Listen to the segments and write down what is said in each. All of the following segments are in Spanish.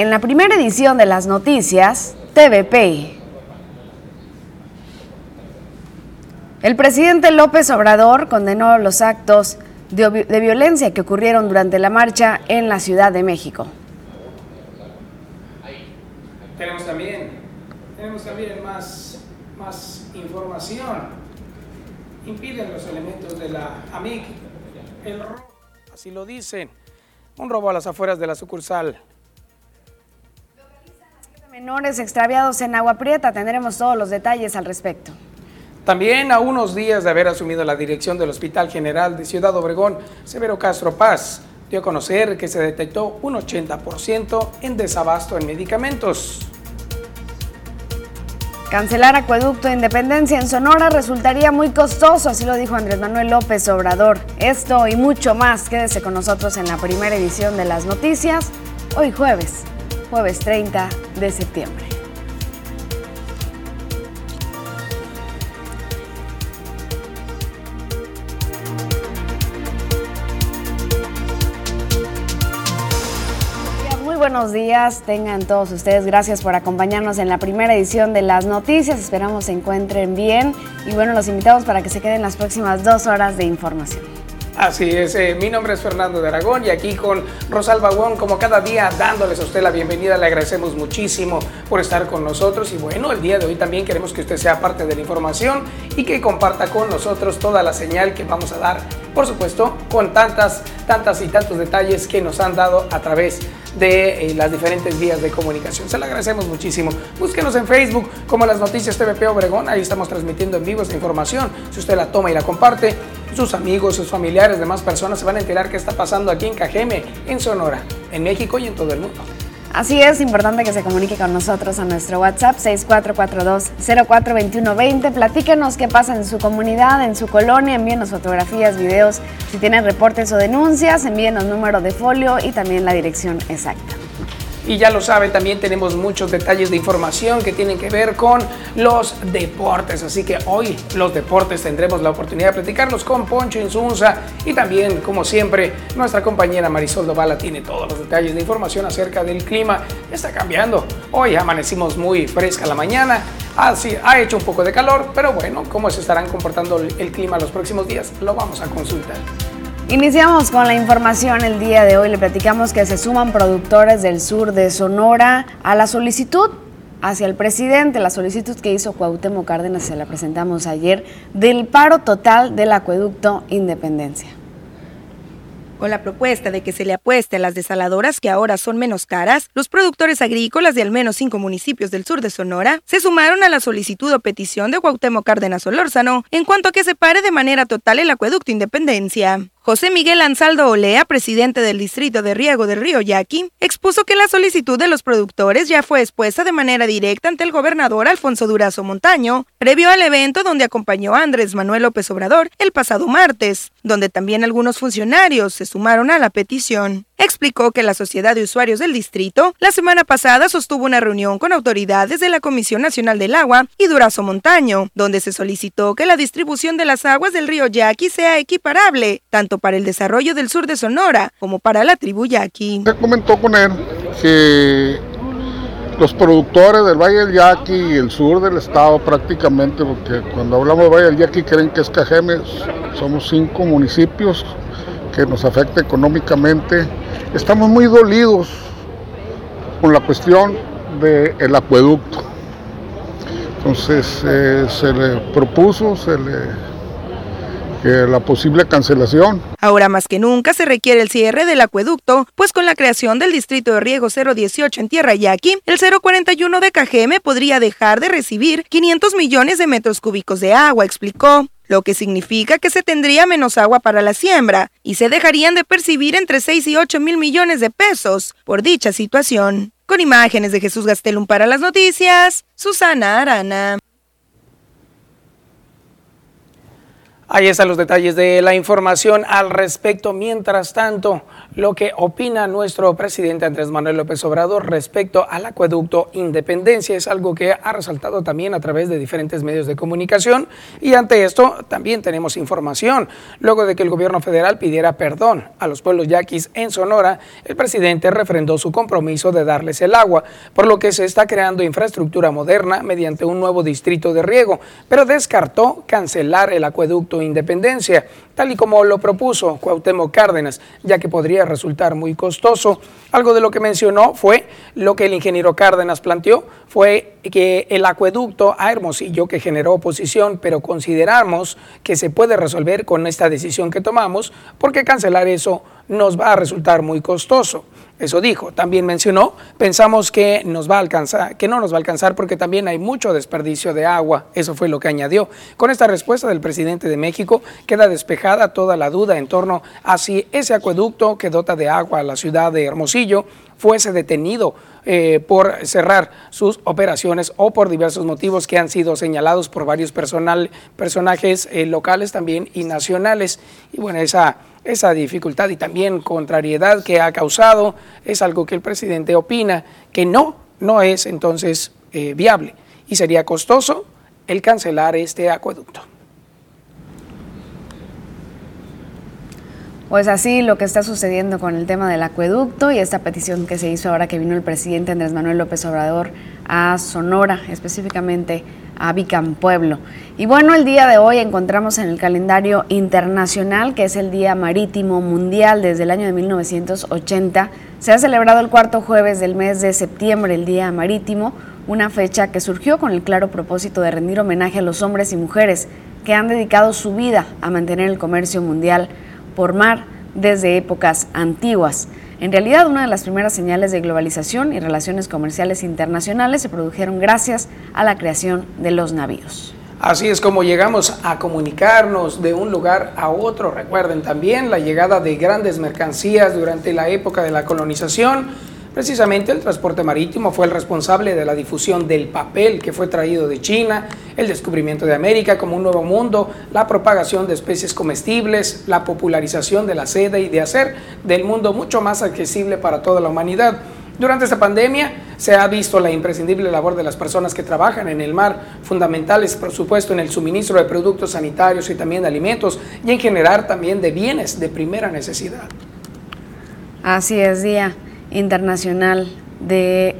en la primera edición de las noticias, TVP. El presidente López Obrador condenó los actos de, violencia que ocurrieron durante la marcha en la Ciudad de México. Tenemos también, tenemos también más, más información. Impiden los elementos de la AMIC el robo, así lo dicen, un robo a las afueras de la sucursal. Menores extraviados en Agua Prieta, tendremos todos los detalles al respecto. También a unos días de haber asumido la dirección del Hospital General de Ciudad Obregón, Severo Castro Paz dio a conocer que se detectó un 80% en desabasto en medicamentos. Cancelar acueducto de Independencia en Sonora resultaría muy costoso, así lo dijo Andrés Manuel López Obrador. Esto y mucho más, quédese con nosotros en la primera edición de las noticias, hoy jueves, jueves 30 de septiembre. buenos días tengan todos ustedes. Gracias por acompañarnos en la primera edición de las noticias. Esperamos se encuentren bien y bueno, los invitamos para que se queden las próximas dos horas de información. Así es, eh, mi nombre es Fernando de Aragón y aquí con Rosalba Wong, como cada día, dándoles a usted la bienvenida. Le agradecemos muchísimo por estar con nosotros y bueno, el día de hoy también queremos que usted sea parte de la información y que comparta con nosotros toda la señal que vamos a dar, por supuesto, con tantas, tantas y tantos detalles que nos han dado a través de eh, las diferentes vías de comunicación. Se lo agradecemos muchísimo. Búsquenos en Facebook como las noticias TVP Obregón, ahí estamos transmitiendo en vivo esta información. Si usted la toma y la comparte, sus amigos, sus familiares, demás personas se van a enterar qué está pasando aquí en Cajeme, en Sonora, en México y en todo el mundo. Así es, importante que se comunique con nosotros a nuestro WhatsApp 6442-042120. Platíquenos qué pasa en su comunidad, en su colonia, envíenos fotografías, videos, si tienen reportes o denuncias, envíenos número de folio y también la dirección exacta. Y ya lo sabe, también tenemos muchos detalles de información que tienen que ver con los deportes. Así que hoy los deportes tendremos la oportunidad de platicarlos con Poncho Insunza y también, como siempre, nuestra compañera Marisol Dovala tiene todos los detalles de información acerca del clima. Está cambiando. Hoy amanecimos muy fresca la mañana. Así, ha hecho un poco de calor, pero bueno, cómo se estarán comportando el clima los próximos días, lo vamos a consultar. Iniciamos con la información el día de hoy. Le platicamos que se suman productores del sur de Sonora a la solicitud hacia el presidente, la solicitud que hizo Cuauhtémoc Cárdenas, se la presentamos ayer, del paro total del acueducto Independencia con la propuesta de que se le apueste a las desaladoras que ahora son menos caras, los productores agrícolas de al menos cinco municipios del sur de Sonora se sumaron a la solicitud o petición de Cuauhtémoc Cárdenas Olórzano en cuanto a que se pare de manera total el acueducto Independencia. José Miguel Ansaldo Olea, presidente del Distrito de Riego del Río Yaqui, expuso que la solicitud de los productores ya fue expuesta de manera directa ante el gobernador Alfonso Durazo Montaño, previo al evento donde acompañó Andrés Manuel López Obrador el pasado martes, donde también algunos funcionarios se sumaron a la petición explicó que la Sociedad de Usuarios del Distrito la semana pasada sostuvo una reunión con autoridades de la Comisión Nacional del Agua y Durazo Montaño, donde se solicitó que la distribución de las aguas del río Yaqui sea equiparable, tanto para el desarrollo del sur de Sonora como para la tribu Yaqui. Se comentó con él que los productores del Valle del Yaqui y el sur del estado prácticamente, porque cuando hablamos de Valle del Yaqui creen que es Cajemes, somos cinco municipios que nos afecta económicamente. Estamos muy dolidos con la cuestión del acueducto. Entonces eh, se le propuso, se le la posible cancelación. Ahora más que nunca se requiere el cierre del acueducto, pues con la creación del distrito de riego 018 en Tierra Yaqui, el 041 de Cajeme podría dejar de recibir 500 millones de metros cúbicos de agua, explicó lo que significa que se tendría menos agua para la siembra y se dejarían de percibir entre 6 y 8 mil millones de pesos por dicha situación. Con imágenes de Jesús Gastelum para las noticias, Susana Arana. Ahí están los detalles de la información al respecto. Mientras tanto, lo que opina nuestro presidente Andrés Manuel López Obrador respecto al acueducto Independencia es algo que ha resaltado también a través de diferentes medios de comunicación y ante esto también tenemos información. Luego de que el gobierno federal pidiera perdón a los pueblos yaquis en Sonora, el presidente refrendó su compromiso de darles el agua, por lo que se está creando infraestructura moderna mediante un nuevo distrito de riego, pero descartó cancelar el acueducto Independencia, tal y como lo propuso Cuauhtémoc Cárdenas, ya que podría resultar muy costoso. Algo de lo que mencionó fue lo que el ingeniero Cárdenas planteó, fue que el acueducto a Hermosillo, que generó oposición, pero consideramos que se puede resolver con esta decisión que tomamos, porque cancelar eso nos va a resultar muy costoso. Eso dijo. También mencionó, pensamos que nos va a alcanzar, que no nos va a alcanzar porque también hay mucho desperdicio de agua. Eso fue lo que añadió. Con esta respuesta del presidente de México queda despejada toda la duda en torno a si ese acueducto que dota de agua a la ciudad de Hermosillo fuese detenido eh, por cerrar sus operaciones o por diversos motivos que han sido señalados por varios personal, personajes eh, locales también y nacionales. Y bueno, esa esa dificultad y también contrariedad que ha causado es algo que el presidente opina que no, no es entonces eh, viable y sería costoso el cancelar este acueducto. Pues así lo que está sucediendo con el tema del acueducto y esta petición que se hizo ahora que vino el presidente Andrés Manuel López Obrador a Sonora, específicamente a Vicam Pueblo. Y bueno, el día de hoy encontramos en el calendario internacional, que es el Día Marítimo Mundial desde el año de 1980, se ha celebrado el cuarto jueves del mes de septiembre, el Día Marítimo, una fecha que surgió con el claro propósito de rendir homenaje a los hombres y mujeres que han dedicado su vida a mantener el comercio mundial por mar desde épocas antiguas. En realidad, una de las primeras señales de globalización y relaciones comerciales internacionales se produjeron gracias a la creación de los navíos. Así es como llegamos a comunicarnos de un lugar a otro. Recuerden también la llegada de grandes mercancías durante la época de la colonización Precisamente el transporte marítimo fue el responsable de la difusión del papel que fue traído de China, el descubrimiento de América como un nuevo mundo, la propagación de especies comestibles, la popularización de la seda y de hacer del mundo mucho más accesible para toda la humanidad. Durante esta pandemia se ha visto la imprescindible labor de las personas que trabajan en el mar, fundamentales por supuesto en el suministro de productos sanitarios y también de alimentos y en generar también de bienes de primera necesidad. Así es, Día. Internacional de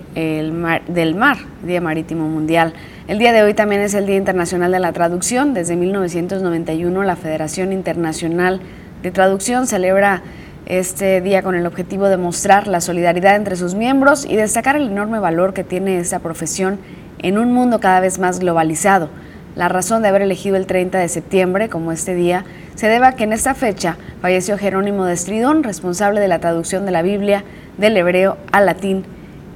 mar, del Mar, Día Marítimo Mundial. El día de hoy también es el Día Internacional de la Traducción. Desde 1991 la Federación Internacional de Traducción celebra este día con el objetivo de mostrar la solidaridad entre sus miembros y destacar el enorme valor que tiene esta profesión en un mundo cada vez más globalizado. La razón de haber elegido el 30 de septiembre como este día se debe a que en esta fecha falleció Jerónimo de Estridón, responsable de la traducción de la Biblia del hebreo al latín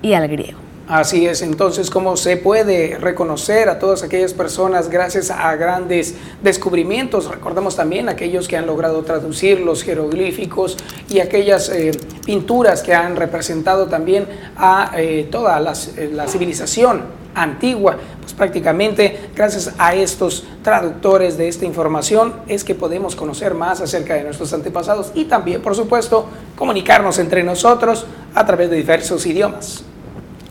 y al griego. Así es, entonces, ¿cómo se puede reconocer a todas aquellas personas gracias a grandes descubrimientos? Recordemos también aquellos que han logrado traducir los jeroglíficos y aquellas eh, pinturas que han representado también a eh, toda eh, la civilización antigua. Pues prácticamente gracias a estos traductores de esta información es que podemos conocer más acerca de nuestros antepasados y también, por supuesto, comunicarnos entre nosotros a través de diversos idiomas.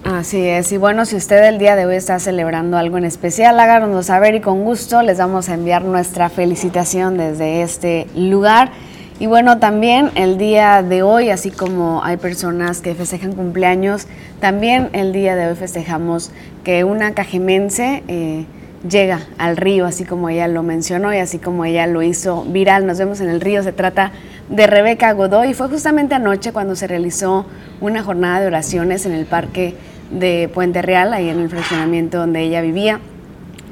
Así es, y bueno, si usted el día de hoy está celebrando algo en especial, háganos saber y con gusto les vamos a enviar nuestra felicitación desde este lugar. Y bueno, también el día de hoy, así como hay personas que festejan cumpleaños, también el día de hoy festejamos que una cajemense eh, llega al río, así como ella lo mencionó y así como ella lo hizo viral. Nos vemos en el río, se trata de Rebeca Godoy y fue justamente anoche cuando se realizó una jornada de oraciones en el parque de Puente Real, ahí en el fraccionamiento donde ella vivía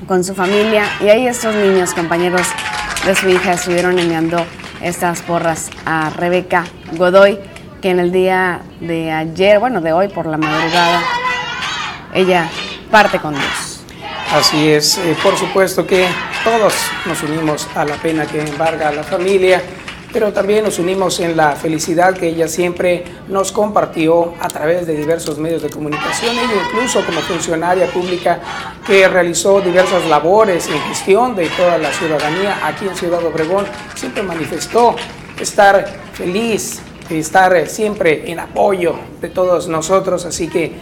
con su familia y ahí estos niños, compañeros de su hija, estuvieron enviando estas porras a Rebeca Godoy, que en el día de ayer, bueno, de hoy por la madrugada, ella parte con Dios. Así es, eh, por supuesto que todos nos unimos a la pena que embarga a la familia pero también nos unimos en la felicidad que ella siempre nos compartió a través de diversos medios de comunicación, e incluso como funcionaria pública que realizó diversas labores en gestión de toda la ciudadanía aquí en Ciudad Obregón, siempre manifestó estar feliz, estar siempre en apoyo de todos nosotros, así que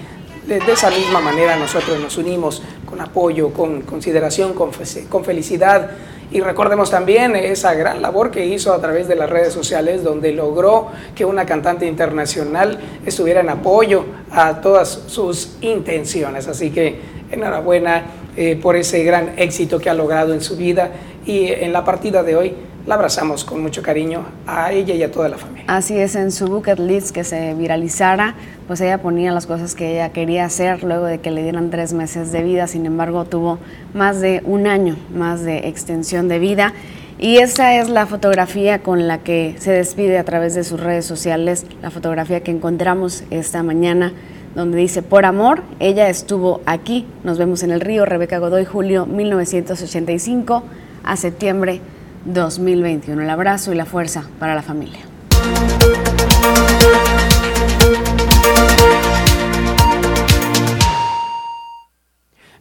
de, esa misma manera nosotros nos unimos con apoyo, con consideración, con, con felicidad y recordemos también esa gran labor que hizo a través de las redes sociales, donde logró que una cantante internacional estuviera en apoyo a todas sus intenciones. Así que enhorabuena eh, por ese gran éxito que ha logrado en su vida y en la partida de hoy la abrazamos con mucho cariño a ella y a toda la familia. Así es, en su bucket list que se viralizara, pues ella ponía las cosas que ella quería hacer luego de que le dieran tres meses de vida, sin embargo tuvo más de un año más de extensión de vida. Y esa es la fotografía con la que se despide a través de sus redes sociales, la fotografía que encontramos esta mañana, donde dice, por amor, ella estuvo aquí. Nos vemos en el río, Rebeca Godoy, julio 1985 a septiembre 2021. El abrazo y la fuerza para la familia.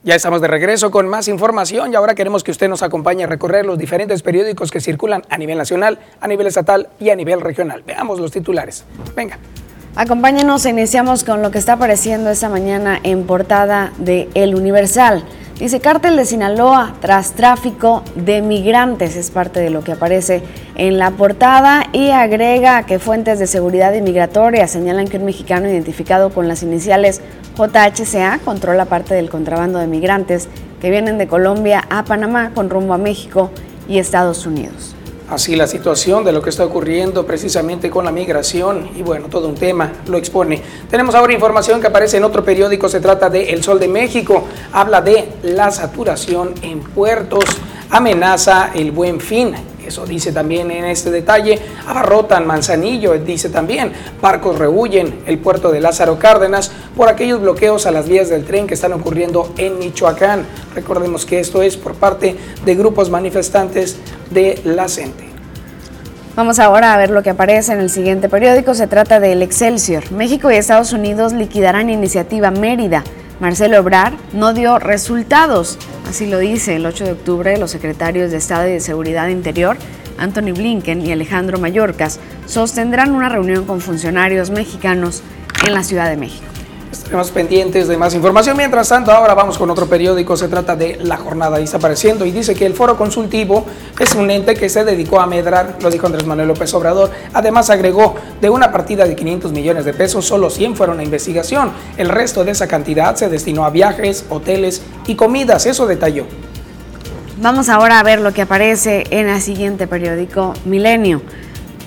Ya estamos de regreso con más información y ahora queremos que usted nos acompañe a recorrer los diferentes periódicos que circulan a nivel nacional, a nivel estatal y a nivel regional. Veamos los titulares. Venga. Acompáñenos, iniciamos con lo que está apareciendo esta mañana en portada de El Universal. Dice cártel de Sinaloa tras tráfico de migrantes, es parte de lo que aparece en la portada y agrega que fuentes de seguridad inmigratoria señalan que un mexicano identificado con las iniciales JHCA controla parte del contrabando de migrantes que vienen de Colombia a Panamá con rumbo a México y Estados Unidos así la situación de lo que está ocurriendo precisamente con la migración y bueno, todo un tema lo expone. Tenemos ahora información que aparece en otro periódico, se trata de El Sol de México, habla de la saturación en puertos, amenaza el buen fin. Eso dice también en este detalle. Abarrotan Manzanillo, dice también. Barcos rehuyen el puerto de Lázaro Cárdenas por aquellos bloqueos a las vías del tren que están ocurriendo en Michoacán. Recordemos que esto es por parte de grupos manifestantes de la CENTE. Vamos ahora a ver lo que aparece en el siguiente periódico. Se trata del Excelsior. México y Estados Unidos liquidarán iniciativa Mérida. Marcelo Ebrard no dio resultados. Así lo dice el 8 de octubre los secretarios de Estado y de Seguridad Interior, Anthony Blinken y Alejandro Mayorkas, sostendrán una reunión con funcionarios mexicanos en la Ciudad de México. Estaremos pendientes de más información. Mientras tanto, ahora vamos con otro periódico. Se trata de La Jornada. Ahí está apareciendo y dice que el Foro Consultivo es un ente que se dedicó a medrar, lo dijo Andrés Manuel López Obrador. Además, agregó de una partida de 500 millones de pesos, solo 100 fueron a investigación. El resto de esa cantidad se destinó a viajes, hoteles y comidas. Eso detalló. Vamos ahora a ver lo que aparece en el siguiente periódico, Milenio.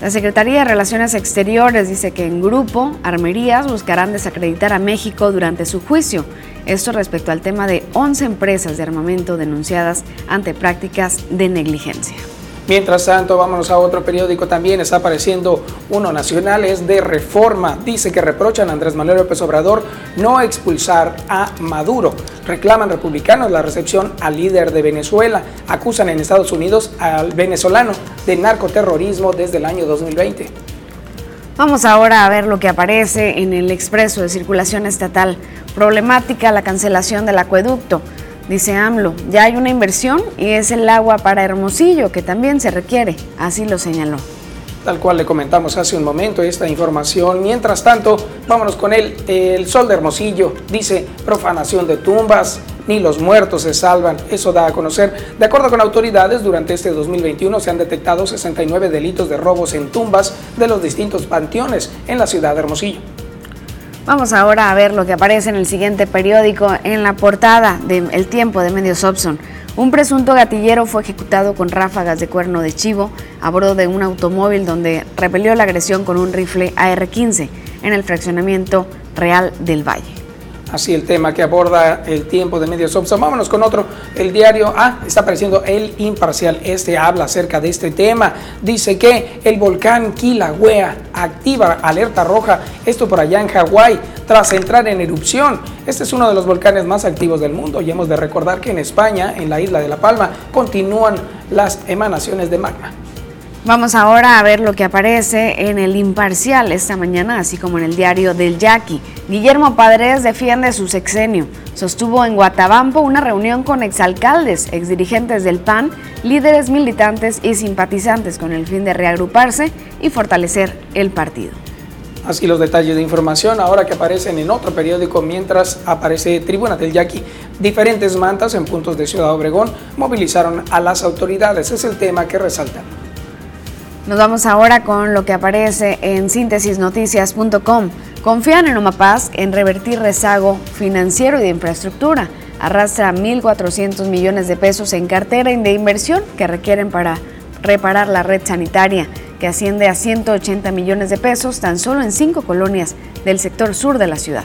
La Secretaría de Relaciones Exteriores dice que en grupo, armerías buscarán desacreditar a México durante su juicio. Esto respecto al tema de 11 empresas de armamento denunciadas ante prácticas de negligencia. Mientras tanto, vámonos a otro periódico también, está apareciendo uno nacional, es de Reforma. Dice que reprochan a Andrés Manuel López Obrador no expulsar a Maduro. Reclaman republicanos la recepción al líder de Venezuela. Acusan en Estados Unidos al venezolano de narcoterrorismo desde el año 2020. Vamos ahora a ver lo que aparece en el expreso de circulación estatal. Problemática la cancelación del acueducto. Dice AMLO, ya hay una inversión y es el agua para Hermosillo que también se requiere, así lo señaló. Tal cual le comentamos hace un momento esta información. Mientras tanto, vámonos con él. El sol de Hermosillo dice profanación de tumbas, ni los muertos se salvan. Eso da a conocer. De acuerdo con autoridades, durante este 2021 se han detectado 69 delitos de robos en tumbas de los distintos panteones en la ciudad de Hermosillo. Vamos ahora a ver lo que aparece en el siguiente periódico en la portada de El Tiempo de Medios Opson. Un presunto gatillero fue ejecutado con ráfagas de cuerno de chivo a bordo de un automóvil donde repelió la agresión con un rifle AR-15 en el fraccionamiento Real del Valle así el tema que aborda el tiempo de medios Opson. Vámonos con otro, el diario, ah, está apareciendo el imparcial, este habla acerca de este tema, dice que el volcán Kilauea activa alerta roja, esto por allá en Hawái, tras entrar en erupción. Este es uno de los volcanes más activos del mundo y hemos de recordar que en España, en la isla de La Palma, continúan las emanaciones de magma. Vamos ahora a ver lo que aparece en el Imparcial esta mañana, así como en el diario del Yaqui. Guillermo Padres defiende su sexenio. Sostuvo en Guatabampo una reunión con exalcaldes, exdirigentes del PAN, líderes militantes y simpatizantes con el fin de reagruparse y fortalecer el partido. Así los detalles de información ahora que aparecen en otro periódico mientras aparece Tribuna del Yaqui. Diferentes mantas en puntos de Ciudad Obregón movilizaron a las autoridades. Es el tema que resaltan. Nos vamos ahora con lo que aparece en síntesisnoticias.com. Confían en Omapaz en revertir rezago financiero y de infraestructura. Arrastra 1.400 millones de pesos en cartera de inversión que requieren para reparar la red sanitaria, que asciende a 180 millones de pesos tan solo en cinco colonias del sector sur de la ciudad.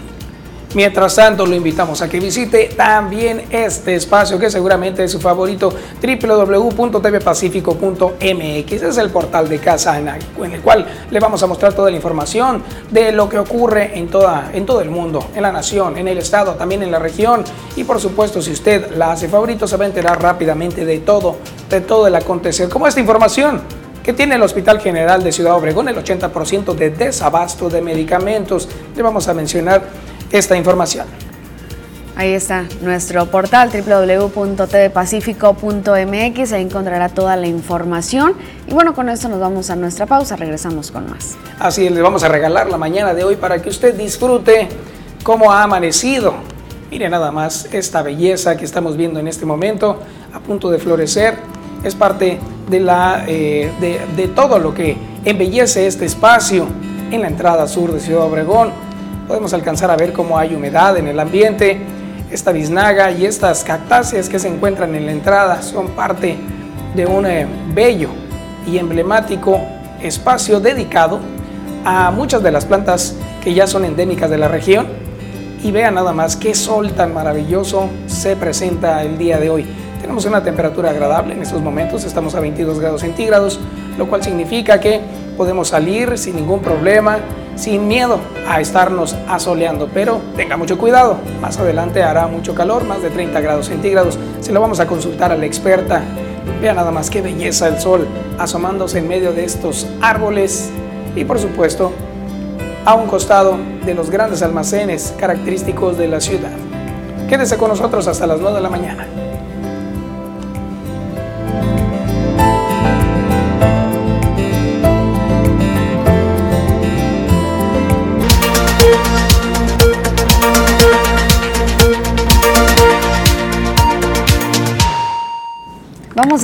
Mientras tanto, lo invitamos a que visite también este espacio que seguramente es su favorito, www.tvpacifico.mx. Es el portal de casa en el cual le vamos a mostrar toda la información de lo que ocurre en, toda, en todo el mundo, en la nación, en el estado, también en la región. Y por supuesto, si usted la hace favorito, se va a enterar rápidamente de todo, de todo el acontecer. Como esta información que tiene el Hospital General de Ciudad Obregón, el 80% de desabasto de medicamentos. Le vamos a mencionar esta información. Ahí está nuestro portal www.tvpacifico.mx, ahí encontrará toda la información. Y bueno, con esto nos vamos a nuestra pausa, regresamos con más. Así es, les vamos a regalar la mañana de hoy para que usted disfrute cómo ha amanecido. Mire nada más esta belleza que estamos viendo en este momento, a punto de florecer. Es parte de, la, eh, de, de todo lo que embellece este espacio en la entrada sur de Ciudad Obregón podemos alcanzar a ver cómo hay humedad en el ambiente. Esta biznaga y estas cactáceas que se encuentran en la entrada son parte de un eh, bello y emblemático espacio dedicado a muchas de las plantas que ya son endémicas de la región. Y vean nada más qué sol tan maravilloso se presenta el día de hoy. Tenemos una temperatura agradable en estos momentos, estamos a 22 grados centígrados, lo cual significa que podemos salir sin ningún problema, sin miedo a estarnos asoleando, pero tenga mucho cuidado, más adelante hará mucho calor, más de 30 grados centígrados, se lo vamos a consultar a la experta. Vea nada más qué belleza el sol asomándose en medio de estos árboles y por supuesto a un costado de los grandes almacenes característicos de la ciudad. Quédese con nosotros hasta las 9 de la mañana.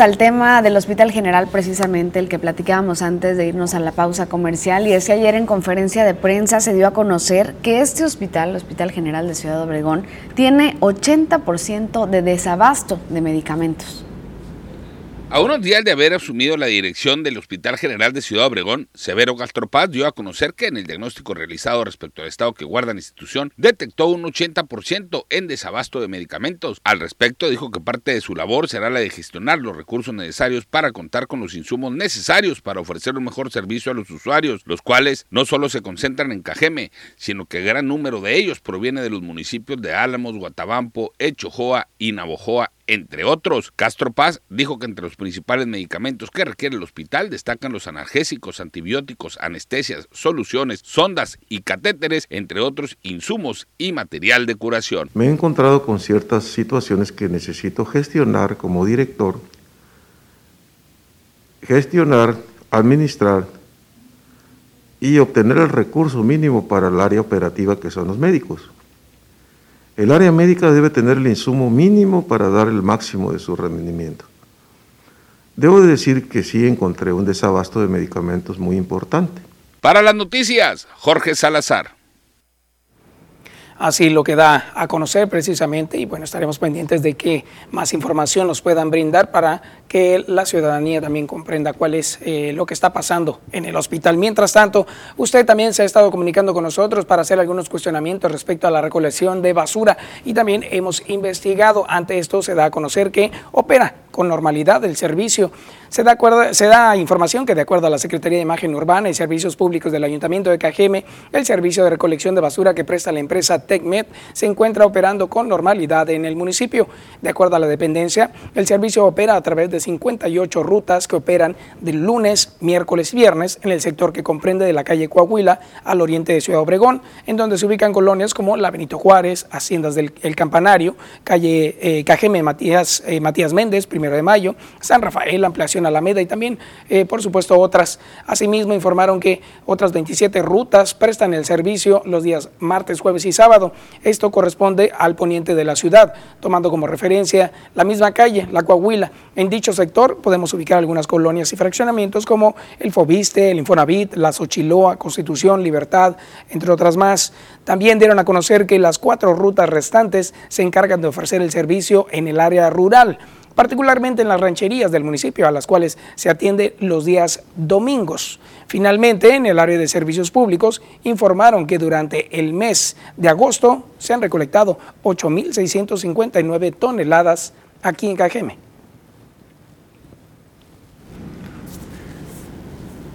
Al tema del Hospital General, precisamente el que platicábamos antes de irnos a la pausa comercial. Y es que ayer en conferencia de prensa se dio a conocer que este hospital, el Hospital General de Ciudad Obregón, tiene 80% de desabasto de medicamentos. A unos días de haber asumido la dirección del Hospital General de Ciudad Obregón, Severo Gastropaz dio a conocer que en el diagnóstico realizado respecto al estado que guarda la institución, detectó un 80% en desabasto de medicamentos. Al respecto, dijo que parte de su labor será la de gestionar los recursos necesarios para contar con los insumos necesarios para ofrecer un mejor servicio a los usuarios, los cuales no solo se concentran en Cajeme, sino que gran número de ellos proviene de los municipios de Álamos, Guatabampo, Echojoa y Navojoa entre otros. Castro Paz dijo que entre los principales medicamentos que requiere el hospital destacan los analgésicos, antibióticos, anestesias, soluciones, sondas y catéteres, entre otros insumos y material de curación. Me he encontrado con ciertas situaciones que necesito gestionar como director, gestionar, administrar y obtener el recurso mínimo para el área operativa que son los médicos. El área médica debe tener el insumo mínimo para dar el máximo de su rendimiento. Debo decir que sí encontré un desabasto de medicamentos muy importante. Para las noticias, Jorge Salazar así lo que da a conocer precisamente y bueno, estaremos pendientes de que más información nos puedan brindar para que la ciudadanía también comprenda cuál es eh, lo que está pasando en el hospital. Mientras tanto, usted también se ha estado comunicando con nosotros para hacer algunos cuestionamientos respecto a la recolección de basura y también hemos investigado. Ante esto se da a conocer que opera con normalidad el servicio. Se da, se da, información que de acuerdo a la Secretaría de Imagen Urbana y Servicios Públicos del Ayuntamiento de Cajeme, el servicio de recolección de basura que presta la empresa TecMed se encuentra operando con normalidad en el municipio. De acuerdo a la dependencia, el servicio opera a través de 58 rutas que operan de lunes, miércoles y viernes en el sector que comprende de la calle Coahuila al oriente de Ciudad Obregón, en donde se ubican colonias como la Benito Juárez, Haciendas del Campanario, calle eh, Cajeme Matías, eh, Matías Méndez, primero de mayo, San Rafael, ampliación Alameda y también, eh, por supuesto, otras. Asimismo, informaron que otras 27 rutas prestan el servicio los días martes, jueves y sábado. Esto corresponde al poniente de la ciudad, tomando como referencia la misma calle, la Coahuila. En dicho sector podemos ubicar algunas colonias y fraccionamientos como el Fobiste, el Infonavit, la Xochiloa, Constitución, Libertad, entre otras más. También dieron a conocer que las cuatro rutas restantes se encargan de ofrecer el servicio en el área rural particularmente en las rancherías del municipio, a las cuales se atiende los días domingos. Finalmente, en el área de servicios públicos, informaron que durante el mes de agosto se han recolectado 8.659 toneladas aquí en Cajeme.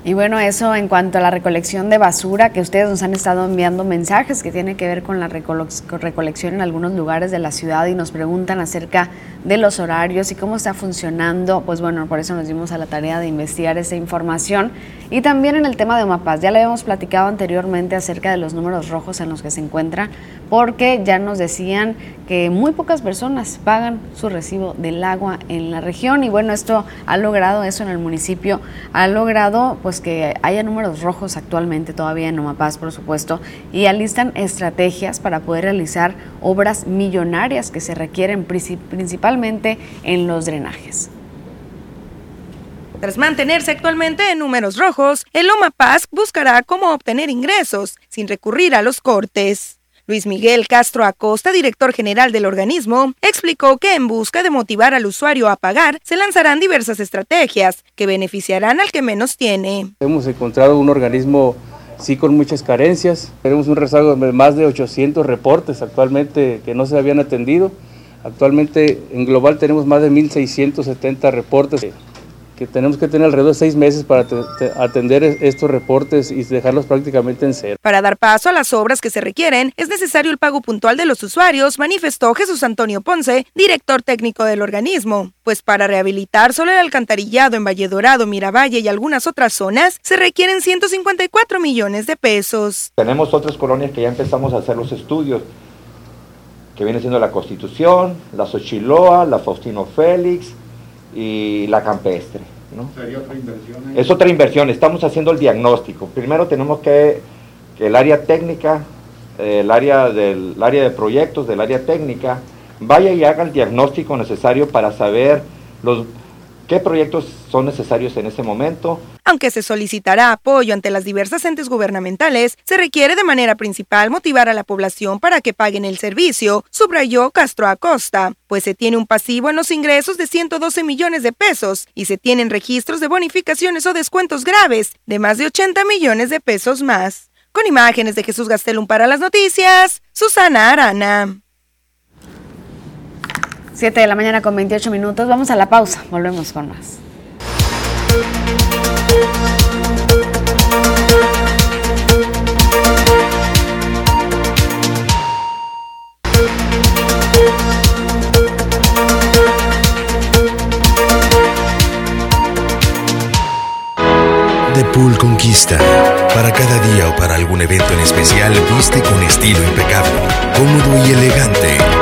Y bueno, eso en cuanto a la recolección de basura, que ustedes nos han estado enviando mensajes que tiene que ver con la recolección en algunos lugares de la ciudad y nos preguntan acerca de los horarios y cómo está funcionando. Pues bueno, por eso nos dimos a la tarea de investigar esa información. Y también en el tema de mapas, ya le habíamos platicado anteriormente acerca de los números rojos en los que se encuentra, porque ya nos decían que muy pocas personas pagan su recibo del agua en la región y bueno, esto ha logrado eso en el municipio, ha logrado pues que haya números rojos actualmente todavía en Omapaz, por supuesto, y alistan estrategias para poder realizar obras millonarias que se requieren principalmente en los drenajes. Tras mantenerse actualmente en números rojos, el Omapaz buscará cómo obtener ingresos sin recurrir a los cortes. Luis Miguel Castro Acosta, director general del organismo, explicó que en busca de motivar al usuario a pagar, se lanzarán diversas estrategias que beneficiarán al que menos tiene. Hemos encontrado un organismo sí con muchas carencias. Tenemos un rezago de más de 800 reportes actualmente que no se habían atendido. Actualmente en global tenemos más de 1.670 reportes que tenemos que tener alrededor de seis meses para atender estos reportes y dejarlos prácticamente en cero. Para dar paso a las obras que se requieren, es necesario el pago puntual de los usuarios, manifestó Jesús Antonio Ponce, director técnico del organismo. Pues para rehabilitar solo el alcantarillado en Valle Dorado, Miravalle y algunas otras zonas, se requieren 154 millones de pesos. Tenemos otras colonias que ya empezamos a hacer los estudios que viene siendo la Constitución, la Xochiloa, la Faustino Félix, y la campestre. ¿no? ¿Sería otra inversión? Es otra inversión, estamos haciendo el diagnóstico. Primero tenemos que, que el área técnica, el área, del, el área de proyectos, del área técnica, vaya y haga el diagnóstico necesario para saber los qué proyectos son necesarios en ese momento. Aunque se solicitará apoyo ante las diversas entes gubernamentales, se requiere de manera principal motivar a la población para que paguen el servicio, subrayó Castro Acosta, pues se tiene un pasivo en los ingresos de 112 millones de pesos y se tienen registros de bonificaciones o descuentos graves de más de 80 millones de pesos más. Con imágenes de Jesús Gastelum para las noticias, Susana Arana. 7 de la mañana con 28 minutos. Vamos a la pausa. Volvemos con más. The Pool Conquista. Para cada día o para algún evento en especial, viste con estilo impecable, cómodo y elegante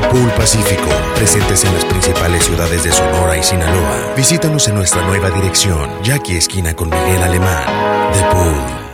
de Pool Pacífico, presentes en las principales ciudades de Sonora y Sinaloa. Visítanos en nuestra nueva dirección, Jackie Esquina con Miguel Alemán. The Pool.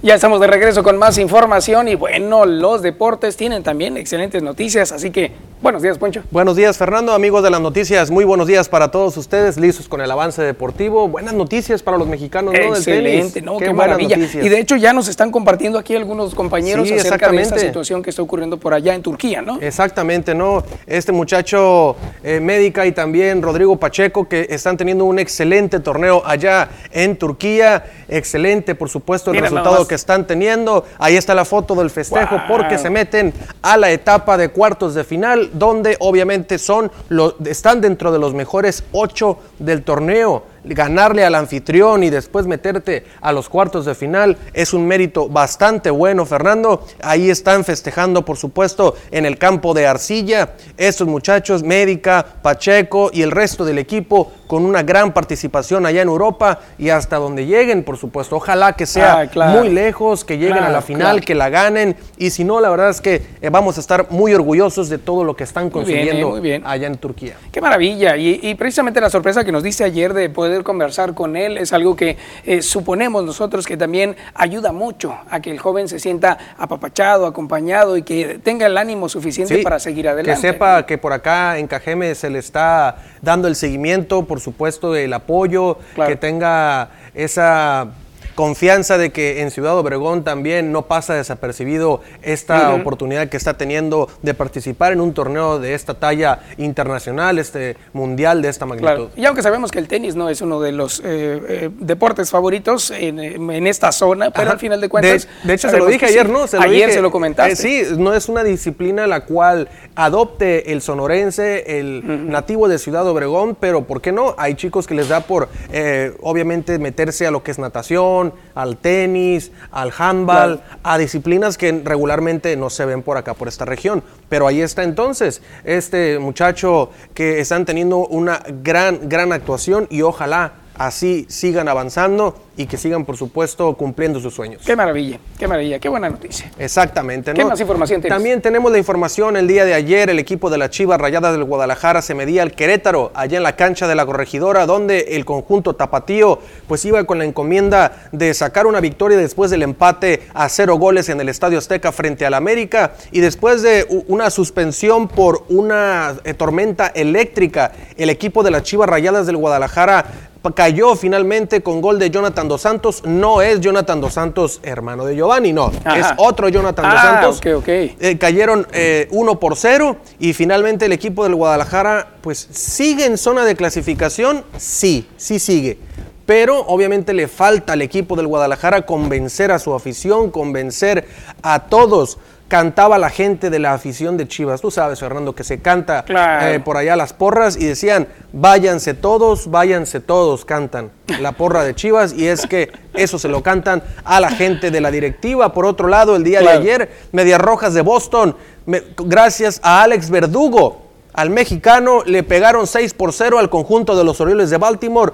Ya estamos de regreso con más información y bueno, los deportes tienen también excelentes noticias, así que buenos días, Poncho. Buenos días, Fernando, amigos de las noticias, muy buenos días para todos ustedes, listos con el avance deportivo, buenas noticias para los mexicanos, ¿no? Excelente, ¿no? Qué, maravilla. Y de hecho ya nos están compartiendo aquí algunos compañeros acerca de esta situación que está ocurriendo por allá en Turquía, ¿no? Exactamente, ¿no? Este muchacho eh, médica y también Rodrigo Pacheco que están teniendo un excelente torneo allá en Turquía, excelente, por supuesto, el resultado que están teniendo. Ahí está la foto del festejo Wow. porque se meten a la etapa de cuartos de final, donde obviamente son lo- están dentro de los mejores ocho del torneo. Ganarle al anfitrión y después meterte a los cuartos de final es un mérito bastante bueno, Fernando. Ahí están festejando, por supuesto, en el campo de arcilla. Estos muchachos, Médica, Pacheco y el resto del equipo con una gran participación allá en Europa y hasta donde lleguen, por supuesto. Ojalá que sea Ah, claro. muy lejos, que lleguen a la final, claro. que la ganen. Y si no, la verdad es que eh, vamos a estar muy orgullosos de todo lo que están Muy bien, consiguiendo eh, muy bien. allá en Turquía. Qué maravilla. Y, y precisamente la sorpresa que nos diste ayer de poder conversar con él es algo que eh, suponemos nosotros que también ayuda mucho a que el joven se sienta apapachado, acompañado y que tenga el ánimo suficiente Sí, para seguir adelante. Que sepa que por acá en Cajeme se le está dando el seguimiento, por supuesto, el apoyo, Claro. que tenga esa confianza de que en Ciudad Obregón también no pasa desapercibido esta oportunidad que está teniendo de participar en un torneo de esta talla internacional, este mundial de esta magnitud. Claro. Y aunque sabemos que el tenis no es uno de los eh, eh, deportes favoritos en, en esta zona, pero Ajá. al final de cuentas. De, de hecho, se lo dije ayer, sí. ¿no? Se lo ayer dije. se lo comentaste. Eh, sí, no es una disciplina la cual adopte el sonorense, el nativo de Ciudad Obregón, pero ¿por qué no? Hay chicos que les da por, eh, obviamente, meterse a lo que es natación, al tenis, al handball, a disciplinas que regularmente no se ven por acá, por esta región. Pero ahí está entonces este muchacho que están teniendo una gran, gran actuación y ojalá así sigan avanzando y que sigan, por supuesto, cumpliendo sus sueños. Qué maravilla, qué maravilla, qué buena noticia. Exactamente. ¿Qué ¿no? más información tienes? También tenemos la información el día de ayer, el equipo de la Chivas Rayadas del Guadalajara se medía al Querétaro, allá en la cancha de la corregidora, donde el conjunto tapatío pues iba con la encomienda de sacar una victoria después del empate a cero goles en el Estadio Azteca frente al América y después de una suspensión por una eh, tormenta eléctrica, el equipo de las Chivas Rayadas del Guadalajara cayó finalmente con gol de Jonathan Dos Santos. No es Jonathan Dos Santos, hermano de Giovanni, no. Ajá. Es otro Jonathan Dos Ah, Santos. ok, ok. Eh, cayeron eh, 1 por 0 y finalmente el equipo del Guadalajara pues sigue en zona de clasificación, sí, sí sigue. Pero obviamente le falta al equipo del Guadalajara convencer a su afición, convencer a todos. Cantaba la gente de la afición de Chivas. Tú sabes, Fernando, que se canta Claro. eh, por allá las porras y decían, váyanse todos, váyanse todos, cantan la porra de Chivas y es que eso se lo cantan a la gente de la directiva. Por otro lado, el día Claro. de ayer, Medias Rojas de Boston, me- gracias a Alex Verdugo, al mexicano, le pegaron 6 por 0 al conjunto de los Orioles de Baltimore.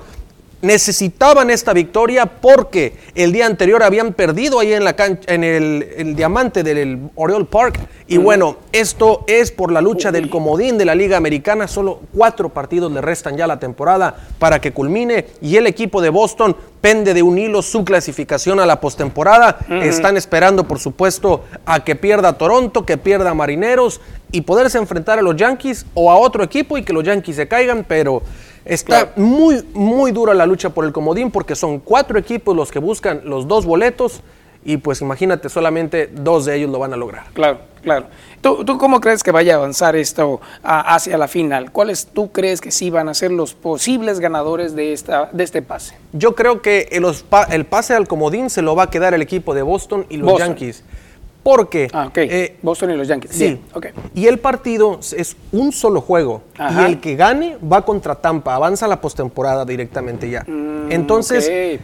Necesitaban esta victoria porque el día anterior habían perdido ahí en, la cancha, en el, el diamante del Oriole Park. Y bueno, esto es por la lucha del comodín de la Liga Americana. Solo cuatro partidos le restan ya la temporada para que culmine. Y el equipo de Boston pende de un hilo su clasificación a la postemporada. Están esperando, por supuesto, a que pierda Toronto, que pierda Marineros y poderse enfrentar a los Yankees o a otro equipo y que los Yankees se caigan, pero está muy, muy dura la lucha por el comodín porque son cuatro equipos los que buscan los dos boletos y pues imagínate, solamente dos de ellos lo van a lograr. Claro, claro. ¿Tú, tú cómo crees que vaya a avanzar esto a- hacia la final? ¿Cuáles tú crees que sí van a ser los posibles ganadores de, esta, de este pase? Yo creo que el, el pase al comodín se lo va a quedar el equipo de Boston y los Boston. Yankees. Porque Ah, ok. eh, Boston y los Yankees. Sí. Bien. Y el partido es un solo juego. Ajá. Y el que gane va contra Tampa, avanza la postemporada directamente ya. Entonces, Mm, ok.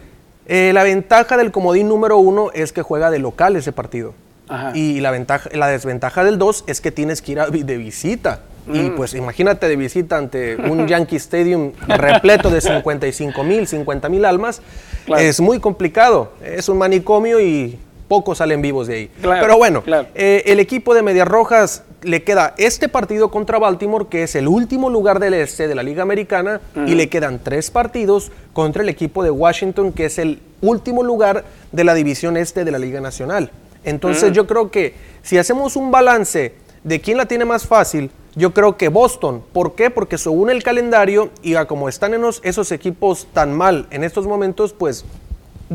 eh, la ventaja del comodín número uno es que juega de local ese partido. Ajá. Y la, ventaja, la desventaja del dos es que tienes que ir a de visita. Y Mm. pues imagínate de visita ante un Yankee Stadium repleto de 55 mil, 50 mil almas. Claro. Es muy complicado. Es un manicomio y pocos salen vivos de ahí. Claro, Pero bueno, claro. eh, el equipo de Medias Rojas le queda este partido contra Baltimore, que es el último lugar del este de la Liga Americana, y le quedan tres partidos contra el equipo de Washington, que es el último lugar de la división este de la Liga Nacional. Entonces yo creo que si hacemos un balance de quién la tiene más fácil, yo creo que Boston. ¿Por qué? Porque según el calendario y a como están en los- esos equipos tan mal en estos momentos, pues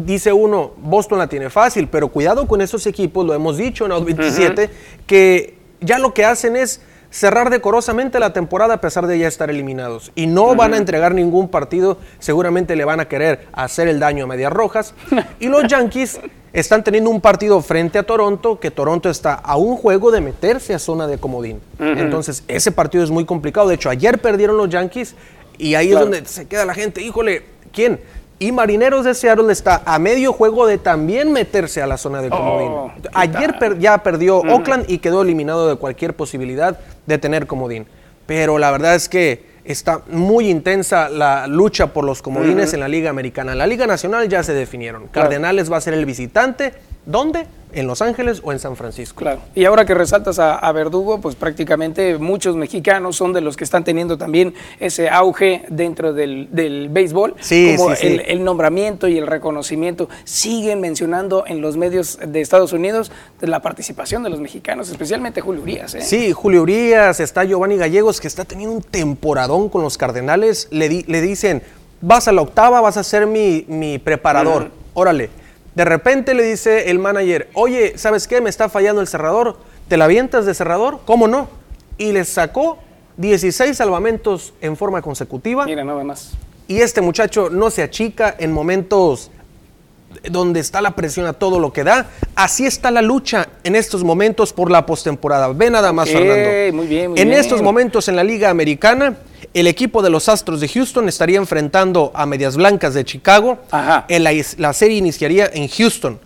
dice uno, Boston la tiene fácil, pero cuidado con esos equipos, lo hemos dicho en el 27, que ya lo que hacen es cerrar decorosamente la temporada a pesar de ya estar eliminados. Y no van a entregar ningún partido, seguramente le van a querer hacer el daño a Medias Rojas. y los Yankees están teniendo un partido frente a Toronto, que Toronto está a un juego de meterse a zona de comodín. Entonces, ese partido es muy complicado. De hecho, ayer perdieron los Yankees y ahí es donde se queda la gente, híjole, ¿quién? Y Marineros de Seattle está a medio juego de también meterse a la zona de comodín. Oh, ¿qué Ayer per- ya perdió Oakland y quedó eliminado de cualquier posibilidad de tener comodín. Pero la verdad es que está muy intensa la lucha por los comodines en la Liga Americana. En la Liga Nacional ya se definieron. Cardenales va a ser el visitante. ¿Dónde? ¿En Los Ángeles o en San Francisco? Claro. Y ahora que resaltas a, a Verdugo, pues prácticamente muchos mexicanos son de los que están teniendo también ese auge dentro del, del béisbol. Sí, como sí, sí. El, el nombramiento y el reconocimiento. Siguen mencionando en los medios de Estados Unidos la participación de los mexicanos, especialmente Julio Urias. ¿eh? Sí, Julio Urias, está Giovanni Gallegos, que está teniendo un temporadón con los Cardenales. Le, di- le dicen, vas a la octava, vas a ser mi, mi preparador. Órale. De repente le dice el manager, oye, ¿sabes qué? Me está fallando el cerrador. ¿Te la avientas de cerrador? ¿Cómo no? Y les sacó 16 salvamentos en forma consecutiva. Mira, nada más. Y este muchacho no se achica en momentos donde está la presión a todo lo que da. Así está la lucha en estos momentos por la postemporada. Ve nada más, Fernando. muy bien, muy en bien. estos momentos en la Liga Americana, el equipo de los Astros de Houston estaría enfrentando a Medias Blancas de Chicago. Ajá. En la, la serie iniciaría en Houston.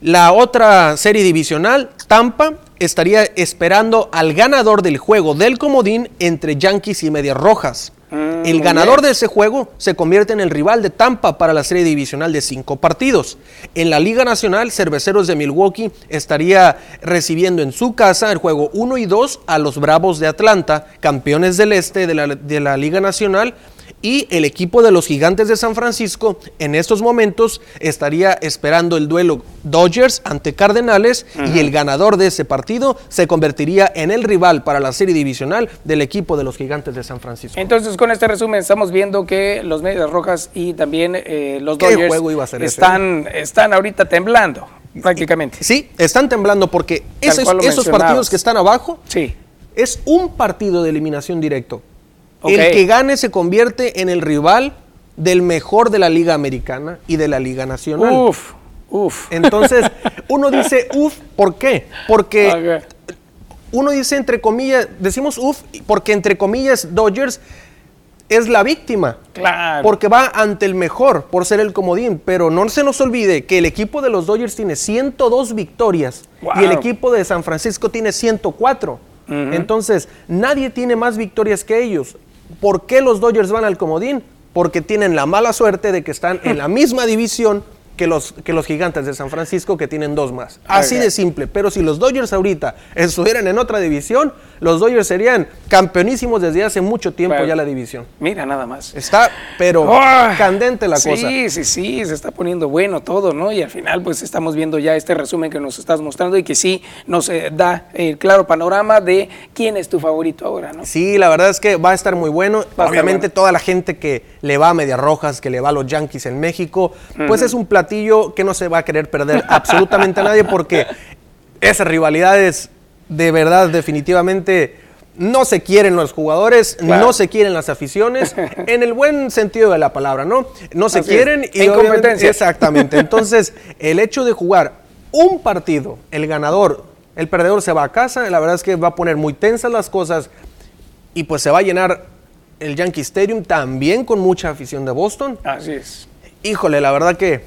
La otra serie divisional, Tampa, estaría esperando al ganador del juego del comodín entre Yankees y Medias Rojas. Mm, el ganador de ese juego se convierte en el rival de Tampa para la serie divisional de cinco partidos. En la Liga Nacional, Cerveceros de Milwaukee estaría recibiendo en su casa el juego 1 y 2 a los Bravos de Atlanta, campeones del este de la, de la Liga Nacional. Y el equipo de los Gigantes de San Francisco en estos momentos estaría esperando el duelo Dodgers ante Cardenales y el ganador de ese partido se convertiría en el rival para la serie divisional del equipo de los Gigantes de San Francisco. Entonces, con este resumen, estamos viendo que los Medias Rojas y también eh, los ¿Qué Dodgers ese? están, están ahorita temblando, prácticamente. Sí, están temblando porque esos, esos partidos que están abajo Sí. es un partido de eliminación directo. El que gane se convierte en el rival del mejor de la Liga Americana y de la Liga Nacional. Uf, uf. Entonces, uno dice, uff, ¿por qué? Porque uno dice entre comillas, decimos uff, porque entre comillas Dodgers es la víctima. Claro. Porque va ante el mejor por ser el comodín. Pero no se nos olvide que el equipo de los Dodgers tiene 102 victorias y el equipo de San Francisco tiene 104. Entonces, nadie tiene más victorias que ellos. ¿Por qué los Dodgers van al comodín? Porque tienen la mala suerte de que están en la misma división que los, que los gigantes de San Francisco que tienen dos más. Así de simple. Pero si los Dodgers ahorita estuvieran en otra división, los Dodgers serían campeonísimos desde hace mucho tiempo ya la división. Mira nada más. Está, pero Ah, candente la sí, cosa. Sí, sí, se está poniendo bueno todo, ¿no? Y al final, pues estamos viendo ya este resumen que nos estás mostrando y que sí nos eh, da el claro panorama de quién es tu favorito ahora, ¿no? Sí, la verdad es que va a estar muy bueno. Obviamente bueno. toda la gente que le va a Medias Rojas, que le va a los Yankees en México, pues es un platillo que no se va a querer perder absolutamente a nadie porque esas rivalidades de verdad definitivamente no se quieren los jugadores, Claro. no se quieren las aficiones, en el buen sentido de la palabra, ¿no? No se Así es, quieren y en competencia. exactamente. Entonces, el hecho de jugar un partido, el ganador, el perdedor se va a casa, la verdad es que va a poner muy tensas las cosas y pues se va a llenar el Yankee Stadium también con mucha afición de Boston. Así es. Híjole, la verdad que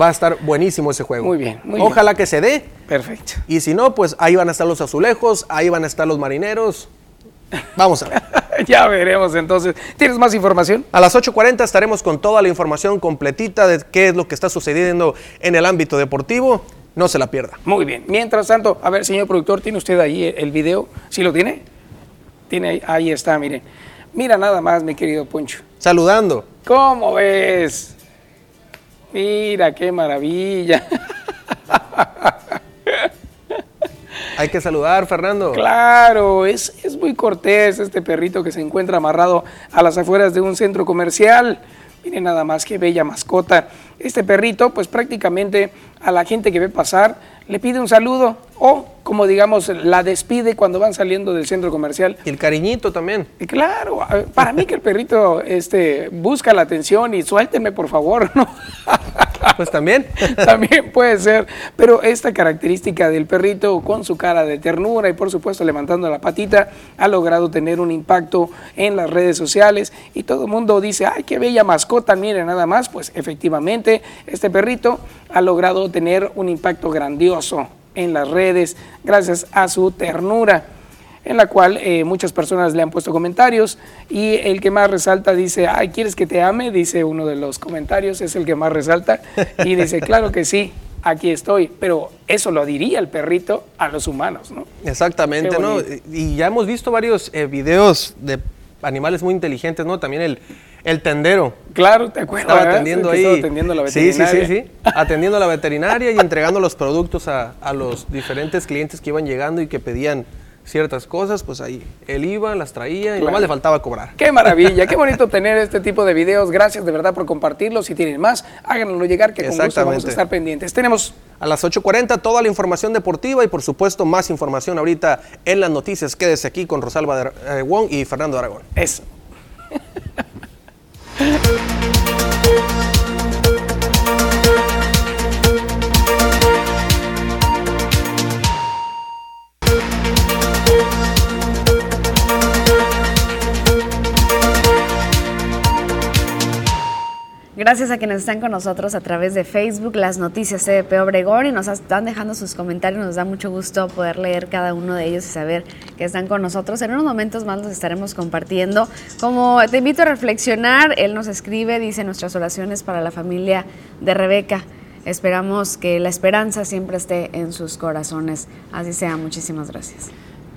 va a estar buenísimo ese juego. Muy bien, muy Ojalá que se dé. Perfecto. Y si no, pues ahí van a estar los azulejos, ahí van a estar los marineros. Vamos a ver. ya veremos entonces. ¿Tienes más información? A las 8.40 estaremos con toda la información completita de qué es lo que está sucediendo en el ámbito deportivo. No se la pierda. Muy bien. Mientras tanto, a ver, señor productor, ¿tiene usted ahí el- video? ¿Sí lo tiene? Tiene ahí, ahí está, mire. Mira nada más, mi querido Poncho. Saludando. ¿Cómo ves? Mira, qué maravilla. Hay que saludar, Fernando. Claro, es, es muy cortés este perrito que se encuentra amarrado a las afueras de un centro comercial. Miren nada más qué bella mascota. Este perrito, pues prácticamente a la gente que ve pasar le pide un saludo. O como digamos la despide cuando van saliendo del centro comercial. Y el cariñito también. Y claro, para mí que el perrito este, busca la atención y suéltenme por favor, ¿no? Pues también. también puede ser, pero esta característica del perrito con su cara de ternura y por supuesto levantando la patita ha logrado tener un impacto en las redes sociales y todo el mundo dice, ay, qué bella mascota, mire nada más, pues efectivamente este perrito ha logrado tener un impacto grandioso en las redes gracias a su ternura en la cual eh, muchas personas le han puesto comentarios y el que más resalta dice, ay, ¿quieres que te ame? Dice uno de los comentarios, es el que más resalta y dice, claro que sí, aquí estoy, pero eso lo diría el perrito a los humanos, ¿no? Exactamente, ¿no? Y ya hemos visto varios eh, videos de animales muy inteligentes, ¿no? También el, el tendero. Claro, te acuerdas. Estaba atendiendo ahí. atendiendo a la veterinaria. Sí, sí, sí, sí. atendiendo a la veterinaria y entregando los productos a, a, los diferentes clientes que iban llegando y que pedían ciertas cosas, pues ahí él iba, las traía y claro. nomás le faltaba cobrar. Qué maravilla, qué bonito tener este tipo de videos. Gracias de verdad por compartirlos. Si tienen más, háganlo llegar que con gusto vamos a estar pendientes. Tenemos a las 8.40 toda la información deportiva y por supuesto más información ahorita en las noticias. Quédese aquí con Rosalba de, Wong y Fernando Aragón. Eso. Thank you. Gracias a quienes están con nosotros a través de Facebook, las noticias CDP Obregón y nos están dejando sus comentarios. Nos da mucho gusto poder leer cada uno de ellos y saber que están con nosotros. En unos momentos más los estaremos compartiendo. Como te invito a reflexionar, él nos escribe, dice nuestras oraciones para la familia de Rebeca. Esperamos que la esperanza siempre esté en sus corazones. Así sea. Muchísimas gracias.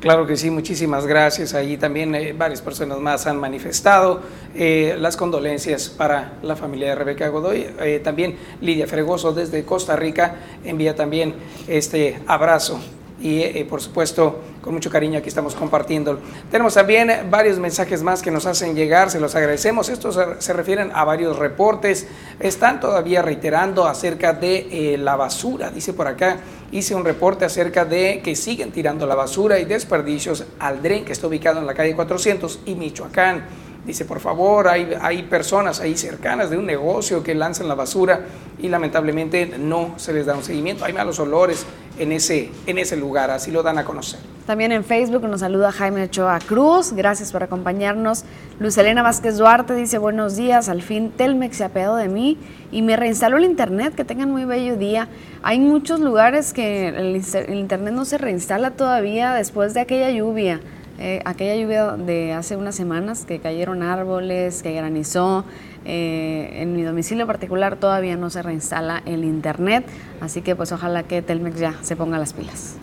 Claro que sí, muchísimas gracias. Allí también eh, varias personas más han manifestado eh, las condolencias para la familia de Rebeca Godoy. Eh, también Lidia Fregoso desde Costa Rica envía también este abrazo y eh, por supuesto con mucho cariño aquí estamos compartiendo. Tenemos también varios mensajes más que nos hacen llegar, se los agradecemos. Estos se, refieren a varios reportes. Están todavía reiterando acerca de eh, la basura. Dice por acá, hice un reporte acerca de que siguen tirando la basura y desperdicios al dren que está ubicado en la calle 400 y Michoacán. Dice, por favor, hay, hay personas ahí cercanas de un negocio que lanzan la basura y lamentablemente no se les da un seguimiento. Hay malos olores en ese, en ese lugar, así lo dan a conocer. También en Facebook nos saluda Jaime Ochoa Cruz, gracias por acompañarnos. Luz Elena Vázquez Duarte dice, buenos días, al fin Telmex se apeado de mí y me reinstaló el internet, que tengan muy bello día. Hay muchos lugares que el, el internet no se reinstala todavía después de aquella lluvia. Eh, aquella lluvia de hace unas semanas que cayeron árboles, que granizó, eh, en mi domicilio particular todavía no se reinstala el internet, así que pues ojalá que Telmex ya se ponga las pilas.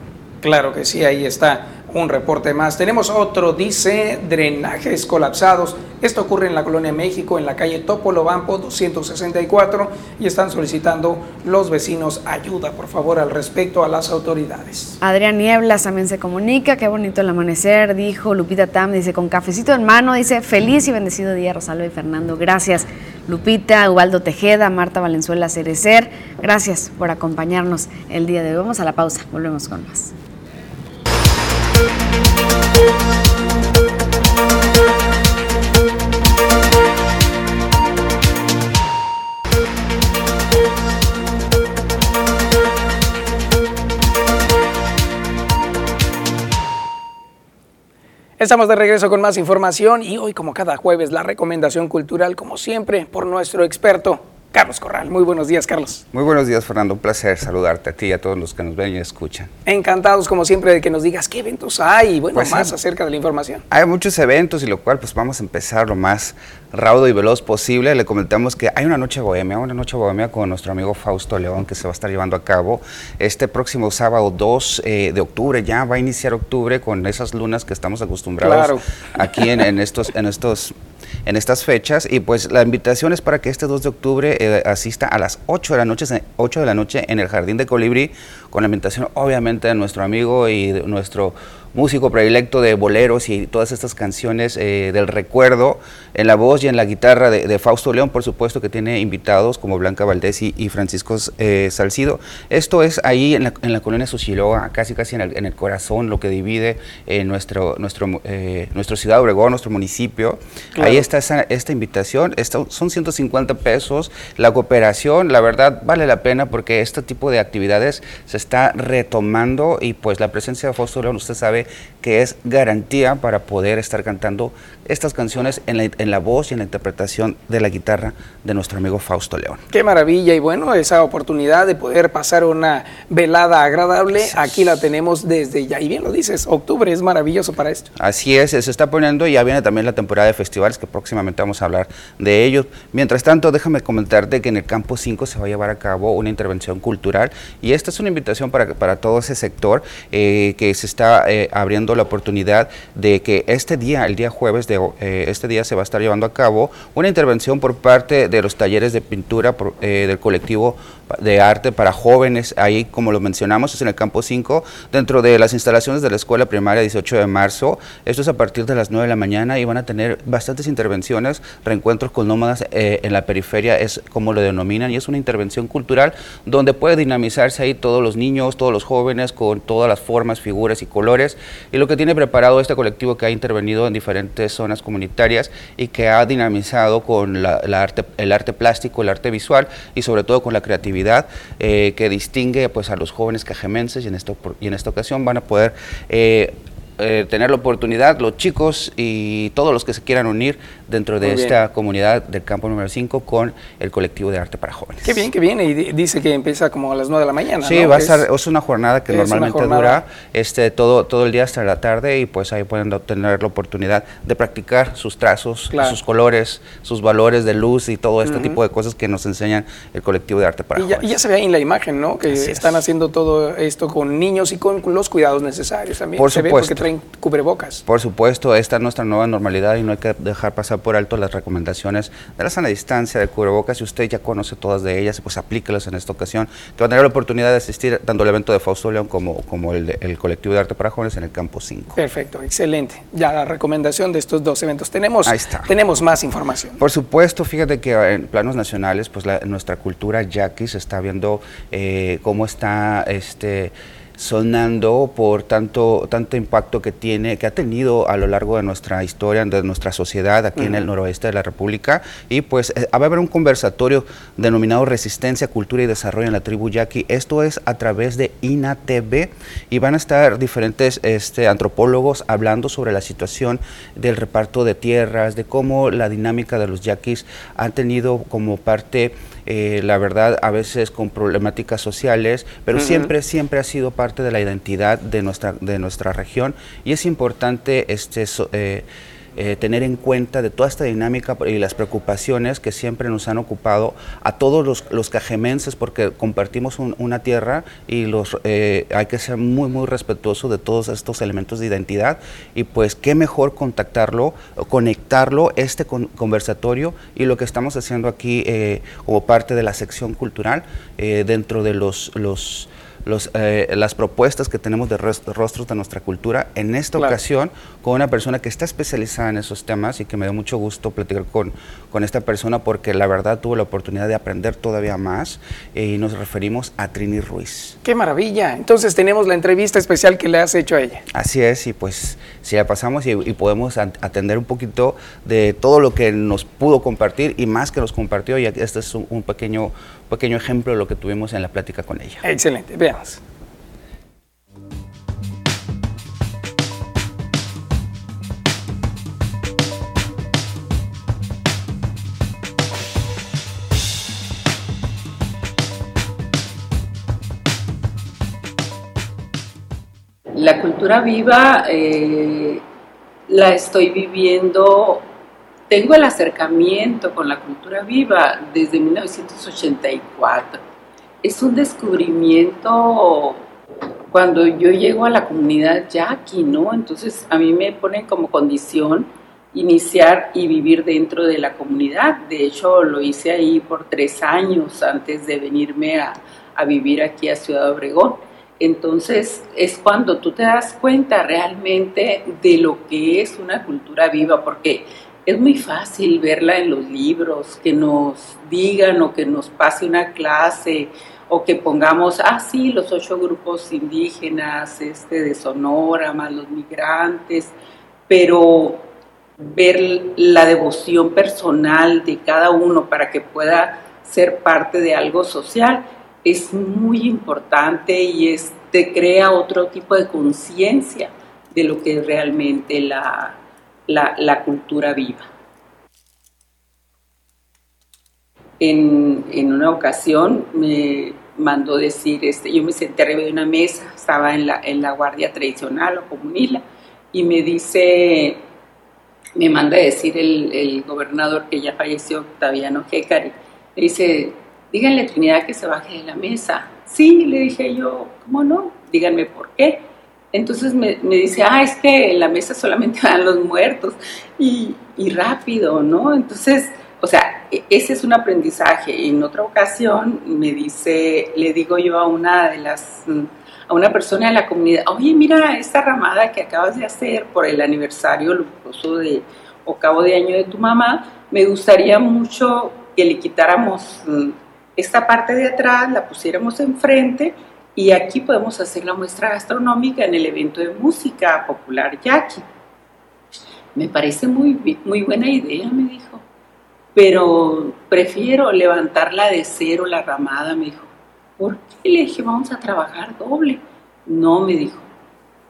Claro que sí, ahí está un reporte más. Tenemos otro, dice drenajes colapsados. Esto ocurre en la Colonia México, en la calle Topolobampo 264, y están solicitando los vecinos ayuda, por favor, al respecto a las autoridades. Adrián Nieblas también se comunica, qué bonito el amanecer, dijo Lupita Tam, dice, con cafecito en mano, dice, feliz y bendecido día, Rosalba y Fernando, gracias. Lupita, Ubaldo Tejeda, Marta Valenzuela Cerecer, gracias por acompañarnos el día de hoy. Vamos a la pausa, volvemos con más. Estamos de regreso con más información y hoy como cada jueves la recomendación cultural como siempre por nuestro experto Carlos Corral. Muy buenos días, Carlos. Muy buenos días, Fernando. Un placer saludarte a ti y a todos los que nos ven y escuchan. Encantados, como siempre, de que nos digas qué eventos hay y, bueno, pues más sí. acerca de la información. Hay muchos eventos y lo cual, pues vamos a empezar lo más raudo y veloz posible. Le comentamos que hay una noche bohemia, una noche bohemia con nuestro amigo Fausto León que se va a estar llevando a cabo este próximo sábado 2 eh, de octubre. Ya va a iniciar octubre con esas lunas que estamos acostumbrados claro. aquí en, en, estos, en estos en estas fechas y pues la invitación es para que este 2 de octubre eh, asista a las 8 de la noche 8 de la noche en el Jardín de Colibrí con la invitación obviamente de nuestro amigo y de nuestro músico predilecto de boleros y todas estas canciones eh, del recuerdo, en la voz y en la guitarra de, Fausto León, por supuesto que tiene invitados como Blanca Valdés y, Francisco eh, Salcido. Esto es ahí en la, en la colonia Suchiloa, casi casi en el, corazón, lo que divide eh, nuestro, nuestro, nuestro ciudad de Obregón, nuestro municipio. Ahí está esta invitación, son 150 pesos, la cooperación, la verdad vale la pena porque este tipo de actividades se está retomando y pues la presencia de Fausto usted sabe, que es garantía para poder estar cantando estas canciones en la, en la, voz y en la interpretación de la guitarra de nuestro amigo Fausto León. Qué maravilla y bueno, esa oportunidad de poder pasar una velada agradable, aquí la tenemos desde ya, y bien lo dices, octubre es maravilloso para esto. Así es, se está poniendo y ya viene también la temporada de festivales que próximamente vamos a hablar de ellos. Mientras tanto, déjame comentarte que en el campo 5 se va a llevar a cabo una intervención cultural y esta es una invitación para, para todo ese sector eh, que se está eh, abriendo la oportunidad de que este día, el día jueves de eh, este día, se va a estar llevando a cabo una intervención por parte de los talleres de pintura eh, del colectivo de arte para jóvenes, ahí como lo mencionamos, es en el campo 5, dentro de las instalaciones de la escuela primaria 18 de marzo. Esto es a partir de las 9 de la mañana y van a tener bastantes intervenciones, reencuentros con nómadas eh, en la periferia, es como lo denominan, y es una intervención cultural donde puede dinamizarse ahí todos los niños, todos los jóvenes, con todas las formas, figuras y colores. Y lo que tiene preparado este colectivo que ha intervenido en diferentes zonas comunitarias y que ha dinamizado con la, arte, el arte plástico, el arte visual y sobre todo con la creatividad eh, que distingue pues, a los jóvenes cajemenses y en, esto, y en esta ocasión van a poder eh, eh, tener la oportunidad, los chicos y todos los que se quieran unir dentro de esta comunidad del campo número 5 con el colectivo de arte para jóvenes. Qué bien, qué bien. Y dice que empieza como a las 9 de la mañana. Sí, va a ser, es una jornada que normalmente dura este, todo, todo el día hasta la tarde y pues ahí pueden obtener la oportunidad de practicar sus trazos, sus colores, sus valores de luz y todo este tipo de cosas que nos enseñan el colectivo de arte para y jóvenes. Ya, y ya se ve ahí en la imagen, ¿no? Que están haciendo todo esto con niños y con los cuidados necesarios también. Por supuesto cubrebocas. Por supuesto, esta es nuestra nueva normalidad y no hay que dejar pasar por alto las recomendaciones de la sana distancia, de cubrebocas. Si usted ya conoce todas de ellas, pues aplíquelas en esta ocasión. Que va a tener la oportunidad de asistir tanto al evento de Fausto León como, como el, el colectivo de arte para jóvenes en el campo 5. Perfecto, excelente. Ya la recomendación de estos dos eventos. Tenemos, tenemos más información. Por supuesto, fíjate que en planos nacionales, pues nuestra cultura yaqui se está viendo eh, cómo está este sonando por tanto, tanto impacto que tiene, que ha tenido a lo largo de nuestra historia, de nuestra sociedad aquí en el noroeste de la República. Y pues eh, va a haber un conversatorio denominado Resistencia, Cultura y Desarrollo en la tribu Yaqui. Esto es a través de INATV y van a estar diferentes este, antropólogos hablando sobre la situación del reparto de tierras, de cómo la dinámica de los yaquis han tenido como parte eh, la verdad, a veces con problemáticas sociales, pero siempre, siempre ha sido parte de la identidad de nuestra, de nuestra región. Y es importante este, eh, eh, tener en cuenta de toda esta dinámica y las preocupaciones que siempre nos han ocupado a todos los, los cajemenses porque compartimos una tierra y los eh, hay que ser muy muy respetuoso de todos estos elementos de identidad. Y pues qué mejor contactarlo, conectarlo este conversatorio y lo que estamos haciendo aquí eh, como parte de la sección cultural dentro de los, los los, eh, las propuestas que tenemos de rostros de nuestra cultura, en esta ocasión con una persona que está especializada en esos temas y que me dio mucho gusto platicar con, con esta persona porque la verdad tuve la oportunidad de aprender todavía más y nos referimos a Trini Ruiz. ¡Qué maravilla! Entonces tenemos la entrevista especial que le has hecho a ella. Así es, y pues si la pasamos y, podemos atender un poquito de todo lo que nos pudo compartir y más que nos compartió, y este es un pequeño pequeño ejemplo de lo que tuvimos en la plática con ella. Excelente, La cultura viva eh, la estoy viviendo tengo el acercamiento con la cultura viva desde 1984. Es un descubrimiento cuando yo llego a la comunidad yaqui, ¿no? Entonces a mí me ponen como condición iniciar y vivir dentro de la comunidad. De hecho, lo hice ahí por tres años antes de venirme a, a vivir aquí a Ciudad Obregón. Entonces es cuando tú te das cuenta realmente de lo que es una cultura viva, porque es muy fácil verla en los libros, que nos digan o que nos pase una clase o que pongamos, ah, sí, los ocho grupos indígenas este, de Sonora, más los migrantes, pero ver la devoción personal de cada uno para que pueda ser parte de algo social es muy importante y es, te crea otro tipo de conciencia de lo que es realmente la, la, cultura viva. En, en, una ocasión me mandó decir, este, yo me senté arriba de una mesa, estaba en la, en la guardia tradicional o comunila, y me dice, me manda decir el, el gobernador que ya falleció, Octaviano Jecari, le dice, díganle a Trinidad que se baje de la mesa. Sí, le dije yo, ¿cómo no? Díganme por qué. Entonces me, me dice, ah, es que en la mesa solamente van los muertos y, y rápido, ¿no? Entonces, o sea, e, ese es un aprendizaje. En otra ocasión me dice, le digo yo a una de las, a una persona de la comunidad, oye, mira esta ramada que acabas de hacer por el aniversario luctuoso de o cabo de año de tu mamá, me gustaría mucho que le quitáramos mm, esta parte de atrás, la pusiéramos enfrente y aquí podemos hacer la muestra gastronómica en el evento de música popular Yaqui. Me parece muy, muy buena idea, me dijo, pero prefiero levantarla de cero la ramada, me dijo. ¿Por qué le dije, vamos a trabajar doble? No, me dijo.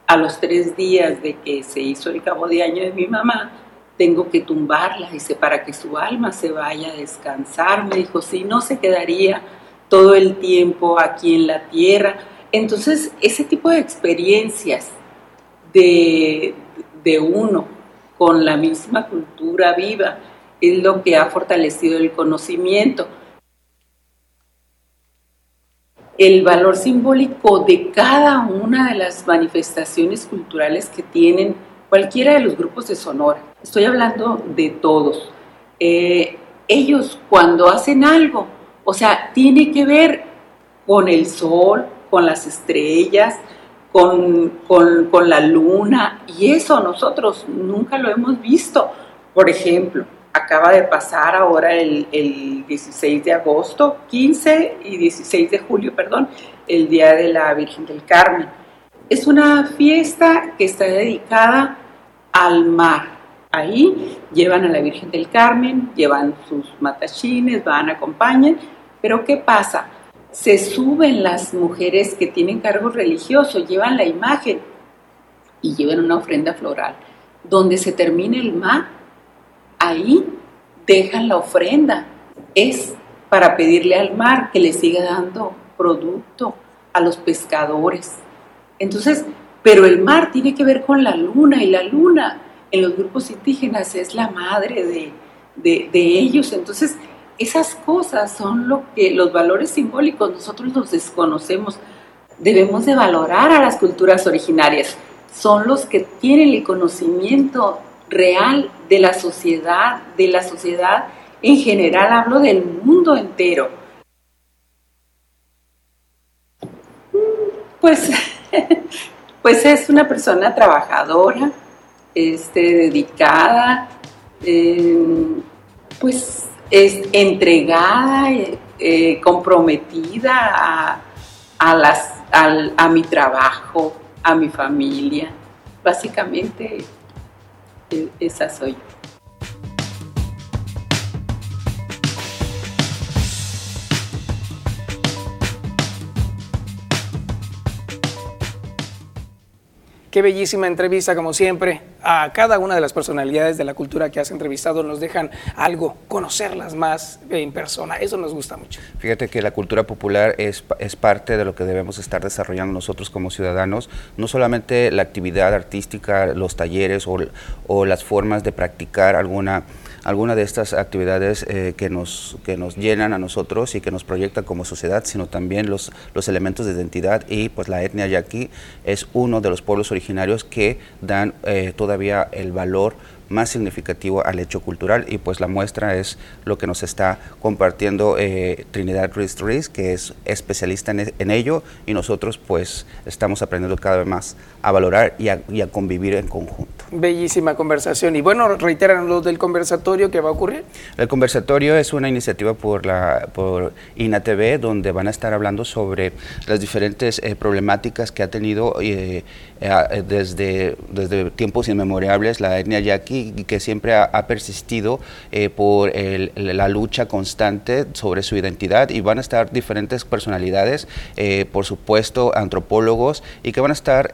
A los tres días de que se hizo el cabo de año de mi mamá, tengo que tumbarla, dice, para que su alma se vaya a descansar. Me dijo, si no se quedaría todo el tiempo aquí en la tierra. Entonces, ese tipo de experiencias de, de uno con la misma cultura viva es lo que ha fortalecido el conocimiento. El valor simbólico de cada una de las manifestaciones culturales que tienen cualquiera de los grupos de Sonora. Estoy hablando de todos. Eh, ellos cuando hacen algo, o sea, tiene que ver con el sol, con las estrellas, con, con, la luna, y eso nosotros nunca lo hemos visto. Por ejemplo, acaba de pasar ahora el, el, 16 de agosto, 15 y 16 de julio, perdón, el Día de la Virgen del Carmen. Es una fiesta que está dedicada al mar. Ahí llevan a la Virgen del Carmen, llevan sus matachines, van, acompañan, pero ¿qué pasa? Se suben las mujeres que tienen cargo religioso, llevan la imagen y llevan una ofrenda floral. Donde se termina el mar, ahí dejan la ofrenda. Es para pedirle al mar que le siga dando producto a los pescadores. Entonces, pero el mar tiene que ver con la luna y la luna en los grupos indígenas es la madre de, ellos. Entonces, esas cosas son lo que los valores simbólicos nosotros los desconocemos. Debemos de valorar a las culturas originarias. Son los que tienen el conocimiento real de la sociedad, de la sociedad en general, hablo del mundo entero. Pues pues es una persona trabajadora, este, dedicada, em, pues es entregada, eh, comprometida a, las, a mi trabajo, a mi familia. Básicamente e, esa soy yo. Qué bellísima entrevista, como siempre. A cada una de las personalidades de la cultura que has entrevistado nos dejan algo, conocerlas más en persona. Eso nos gusta mucho. Fíjate que la cultura popular es, es parte de lo que debemos estar desarrollando nosotros como ciudadanos. No solamente la actividad artística, los talleres o, o las formas de practicar alguna alguna de estas actividades eh, que, nos, que nos llenan a nosotros y que nos proyectan como sociedad, sino también los, los elementos de identidad. Y pues la etnia yaqui es uno de los pueblos originarios que dan eh, todavía el valor más significativo al hecho cultural y pues la muestra es lo que nos está compartiendo eh, Trinidad Ruiz Ruiz, que es especialista en, en, ello y nosotros pues estamos aprendiendo cada vez más a valorar y a, y a convivir en conjunto. Bellísima conversación y bueno, reiteran lo del conversatorio que va a ocurrir. El conversatorio es una iniciativa por la por INATV donde van a estar hablando sobre las diferentes eh, problemáticas que ha tenido eh, eh, desde, desde tiempos inmemorables la etnia yaqui que siempre ha, ha persistido eh, por el, la lucha constante sobre su identidad y van a estar diferentes personalidades, eh, por supuesto antropólogos y que van a estar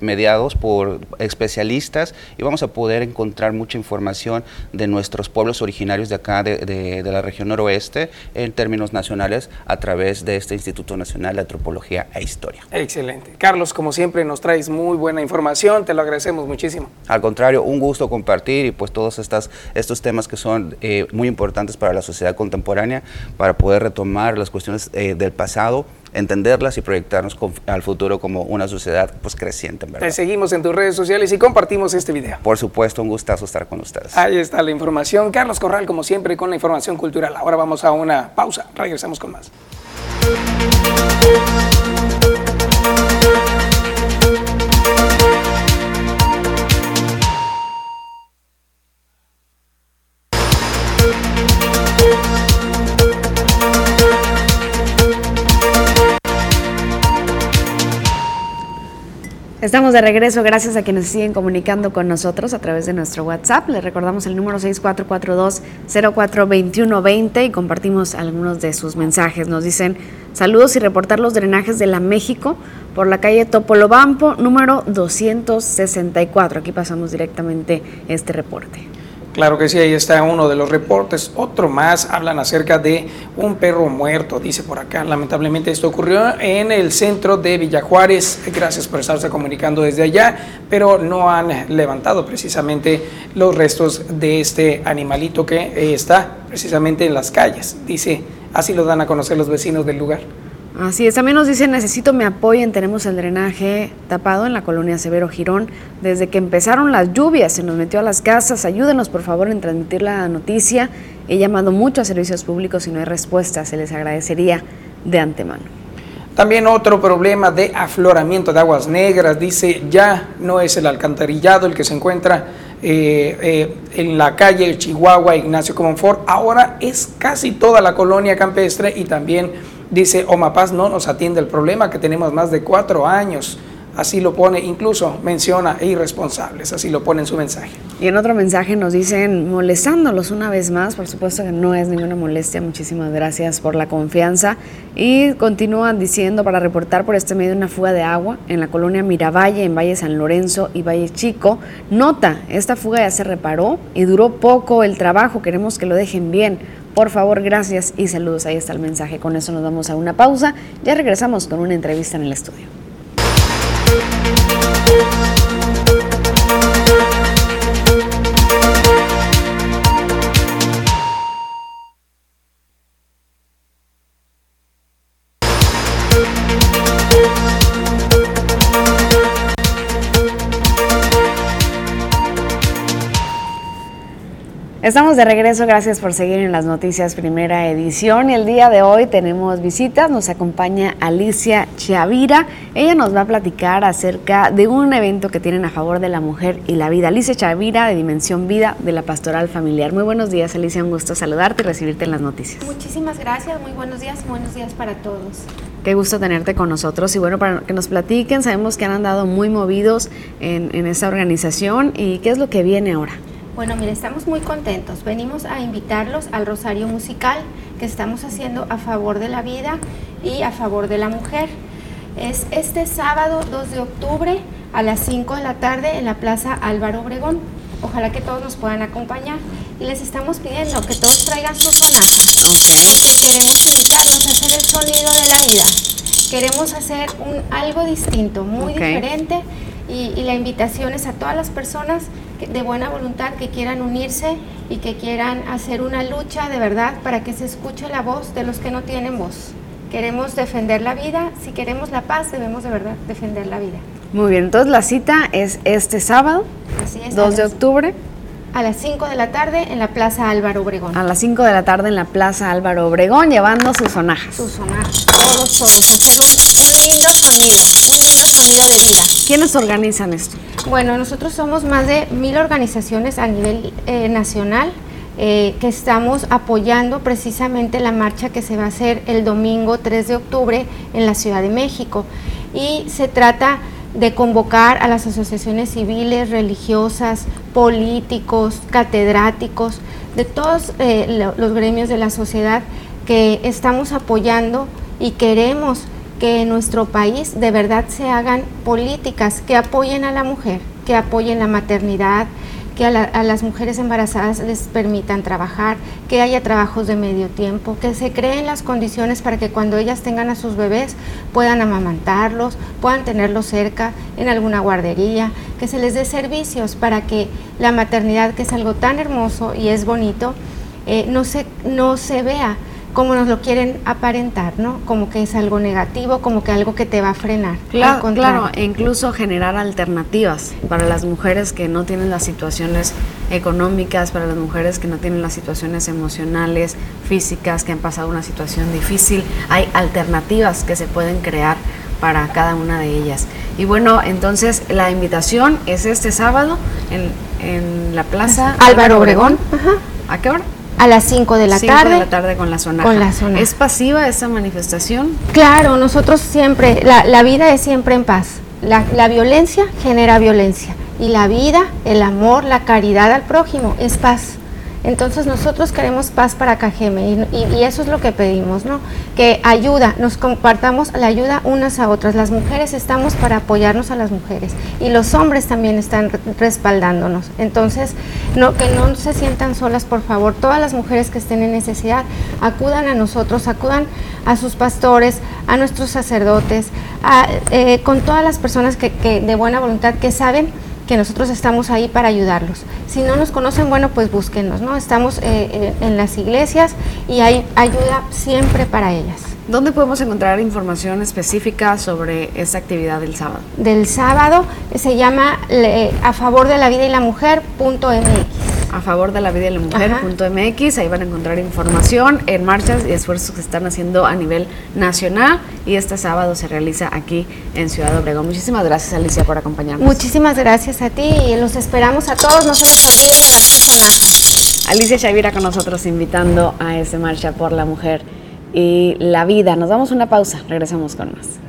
mediados por especialistas y vamos a poder encontrar mucha información de nuestros pueblos originarios de acá, de, de, de la región noroeste, en términos nacionales, a través de este Instituto Nacional de Antropología e Historia. Excelente. Carlos, como siempre, nos traes muy buena información, te lo agradecemos muchísimo. Al contrario, un gusto compartir y pues todos estas, estos temas que son eh, muy importantes para la sociedad contemporánea, para poder retomar las cuestiones eh, del pasado entenderlas y proyectarnos con, al futuro como una sociedad pues creciente. En verdad. Te seguimos en tus redes sociales y compartimos este video. Por supuesto, un gustazo estar con ustedes. Ahí está la información. Carlos Corral, como siempre, con la información cultural. Ahora vamos a una pausa. Regresamos con más. Estamos de regreso, gracias a quienes siguen comunicando con nosotros a través de nuestro WhatsApp. Les recordamos el número 6442-042120 y compartimos algunos de sus mensajes. Nos dicen saludos y reportar los drenajes de la México por la calle Topolobampo, número 264. Aquí pasamos directamente este reporte. Claro que sí, ahí está uno de los reportes. Otro más hablan acerca de un perro muerto, dice por acá. Lamentablemente esto ocurrió en el centro de Villajuárez. Gracias por estarse comunicando desde allá, pero no han levantado precisamente los restos de este animalito que está precisamente en las calles. Dice, así lo dan a conocer los vecinos del lugar. Así es, también nos dicen, necesito me apoyen, tenemos el drenaje tapado en la colonia Severo Girón. Desde que empezaron las lluvias se nos metió a las casas, ayúdenos por favor en transmitir la noticia. He llamado mucho a servicios públicos y no hay respuesta, se les agradecería de antemano. También otro problema de afloramiento de aguas negras, dice, ya no es el alcantarillado el que se encuentra eh, eh, en la calle Chihuahua Ignacio Comonfort, ahora es casi toda la colonia campestre y también Dice, Omapaz no nos atiende el problema que tenemos más de cuatro años. Así lo pone, incluso menciona irresponsables, así lo pone en su mensaje. Y en otro mensaje nos dicen, molestándolos una vez más, por supuesto que no es ninguna molestia, muchísimas gracias por la confianza. Y continúan diciendo para reportar por este medio una fuga de agua en la colonia Miravalle, en Valle San Lorenzo y Valle Chico. Nota, esta fuga ya se reparó y duró poco el trabajo, queremos que lo dejen bien. Por favor, gracias y saludos. Ahí está el mensaje. Con eso nos damos a una pausa. Ya regresamos con una entrevista en el estudio. Estamos de regreso, gracias por seguir en las noticias primera edición y el día de hoy tenemos visitas, nos acompaña Alicia Chavira, ella nos va a platicar acerca de un evento que tienen a favor de la mujer y la vida. Alicia Chavira de Dimensión Vida de la Pastoral Familiar. Muy buenos días Alicia, un gusto saludarte y recibirte en las noticias. Muchísimas gracias, muy buenos días, buenos días para todos. Qué gusto tenerte con nosotros y bueno, para que nos platiquen, sabemos que han andado muy movidos en, en esta organización y qué es lo que viene ahora. Bueno, mire, estamos muy contentos. Venimos a invitarlos al Rosario Musical que estamos haciendo a favor de la vida y a favor de la mujer. Es este sábado 2 de octubre a las 5 de la tarde en la Plaza Álvaro Obregón. Ojalá que todos nos puedan acompañar. Y les estamos pidiendo que todos traigan su sonata. Queremos invitarlos a hacer el sonido de la vida. Queremos hacer un, algo distinto, muy okay. diferente Y, y la invitación es a todas las personas de buena voluntad que quieran unirse y que quieran hacer una lucha de verdad para que se escuche la voz de los que no tienen voz. Queremos defender la vida, si queremos la paz debemos de verdad defender la vida. Muy bien, entonces la cita es este sábado, Así es. 2 de a octubre, A las 5 de la tarde en la Plaza Álvaro Obregón. a las 5 de la tarde en la Plaza Álvaro Obregón, llevando sus sonajas. Sus sonajas, todos, todos. Hacer un, un lindo sonido, un lindo sonido de vida. ¿Quiénes organizan esto? Bueno, nosotros somos más de mil organizaciones a nivel eh, nacional eh, que estamos apoyando precisamente la marcha que se va a hacer el domingo 3 de octubre en la Ciudad de México. Y se trata de convocar a las asociaciones civiles, religiosas, políticos, catedráticos, de todos eh, lo- los gremios de la sociedad que estamos apoyando y queremos que en nuestro país de verdad se hagan políticas que apoyen a la mujer, que apoyen la maternidad, que a, la- las mujeres embarazadas les permitan trabajar, que haya trabajos de medio tiempo, que se creen las condiciones para que cuando ellas tengan a sus bebés puedan amamantarlos, puedan tenerlos cerca en alguna guardería, que se les dé servicios para que la maternidad, que es algo tan hermoso y es bonito, eh, no, se, no se vea como nos lo quieren aparentar, ¿no? Como que es algo negativo, como que algo que te va a frenar. Claro, claro, e incluso generar alternativas para las mujeres que no tienen las situaciones económicas, para las mujeres que no tienen las situaciones emocionales, físicas, que han pasado una situación difícil. Hay alternativas que se pueden crear para cada una de ellas. Y bueno, entonces la invitación es este sábado en, en la Plaza Álvaro Obregón. Ajá. ¿A qué hora? A las 5 de la Cinco tarde. de la tarde con la zona. Con la sonaja. ¿Es pasiva esa manifestación? Claro, nosotros siempre, la, la vida es siempre en paz. La, la violencia genera violencia y la vida, el amor, la caridad al prójimo es paz. Entonces nosotros queremos paz para Cajeme y, eso es lo que pedimos, ¿no? Que ayuda, nos compartamos la ayuda unas a otras. Las mujeres estamos para apoyarnos a las mujeres y los hombres también están re- respaldándonos. Entonces, no, que no se sientan solas, por favor. Todas las mujeres que estén en necesidad, acudan a nosotros, acudan a sus pastores, a nuestros sacerdotes, a, eh, con todas las personas que, que de buena voluntad que saben que nosotros estamos ahí para ayudarlos. Si no nos conocen, bueno, pues búsquenos, ¿no? Estamos eh, eh, en las iglesias y hay ayuda siempre para ellas. ¿Dónde podemos encontrar información específica sobre esta actividad del sábado? Del sábado eh, se llama le- A favor de la vida y la mujer punto MX. A favor de la vida y la mujer punto MX, ahí van a encontrar información en marchas y esfuerzos que se están haciendo a nivel nacional y este sábado se realiza aquí en Ciudad Obregón. Muchísimas gracias Alicia por acompañarnos. Muchísimas gracias a ti y los esperamos a todos, no se les olvide a las personas. Alicia Shavira con nosotros invitando a esta marcha por la mujer y la vida. Nos damos una pausa, regresamos con más.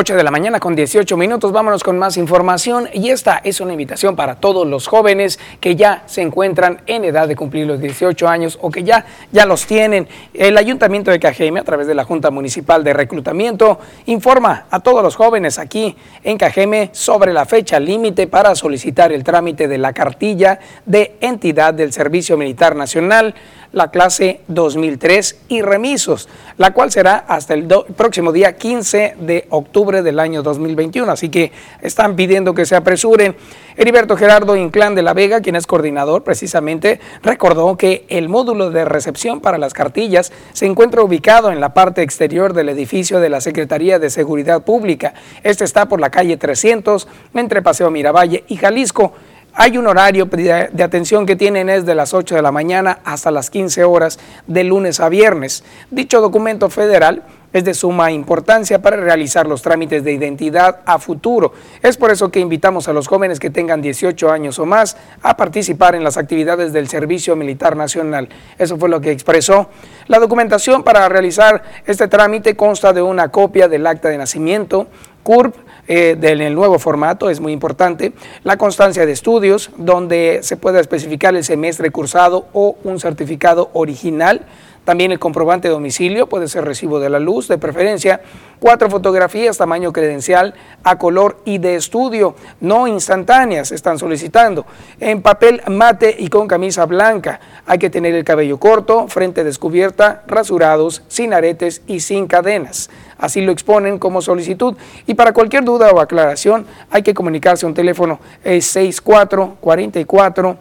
Ocho de la mañana con 18 minutos, vámonos con más información. Y esta es una invitación para todos los jóvenes que ya se encuentran en edad de cumplir los 18 años o que ya, ya los tienen. El Ayuntamiento de Cajeme, a través de la Junta Municipal de Reclutamiento, informa a todos los jóvenes aquí en Cajeme sobre la fecha límite para solicitar el trámite de la cartilla de entidad del Servicio Militar Nacional la clase 2003 y remisos, la cual será hasta el próximo día 15 de octubre del año 2021. Así que están pidiendo que se apresuren. Heriberto Gerardo Inclán de la Vega, quien es coordinador precisamente, recordó que el módulo de recepción para las cartillas se encuentra ubicado en la parte exterior del edificio de la Secretaría de Seguridad Pública. Este está por la calle 300 entre Paseo Miravalle y Jalisco. Hay un horario de atención que tienen es de las 8 de la mañana hasta las 15 horas de lunes a viernes. Dicho documento federal es de suma importancia para realizar los trámites de identidad a futuro. Es por eso que invitamos a los jóvenes que tengan 18 años o más a participar en las actividades del Servicio Militar Nacional. Eso fue lo que expresó. La documentación para realizar este trámite consta de una copia del acta de nacimiento, CURP, eh, del el nuevo formato, es muy importante, la constancia de estudios, donde se puede especificar el semestre cursado o un certificado original, También el comprobante de domicilio puede ser recibo de la luz, de preferencia, cuatro fotografías tamaño credencial a color y de estudio, no instantáneas, están solicitando, en papel mate y con camisa blanca. Hay que tener el cabello corto, frente descubierta, rasurados, sin aretes y sin cadenas. Así lo exponen como solicitud y para cualquier duda o aclaración hay que comunicarse a un teléfono 64 44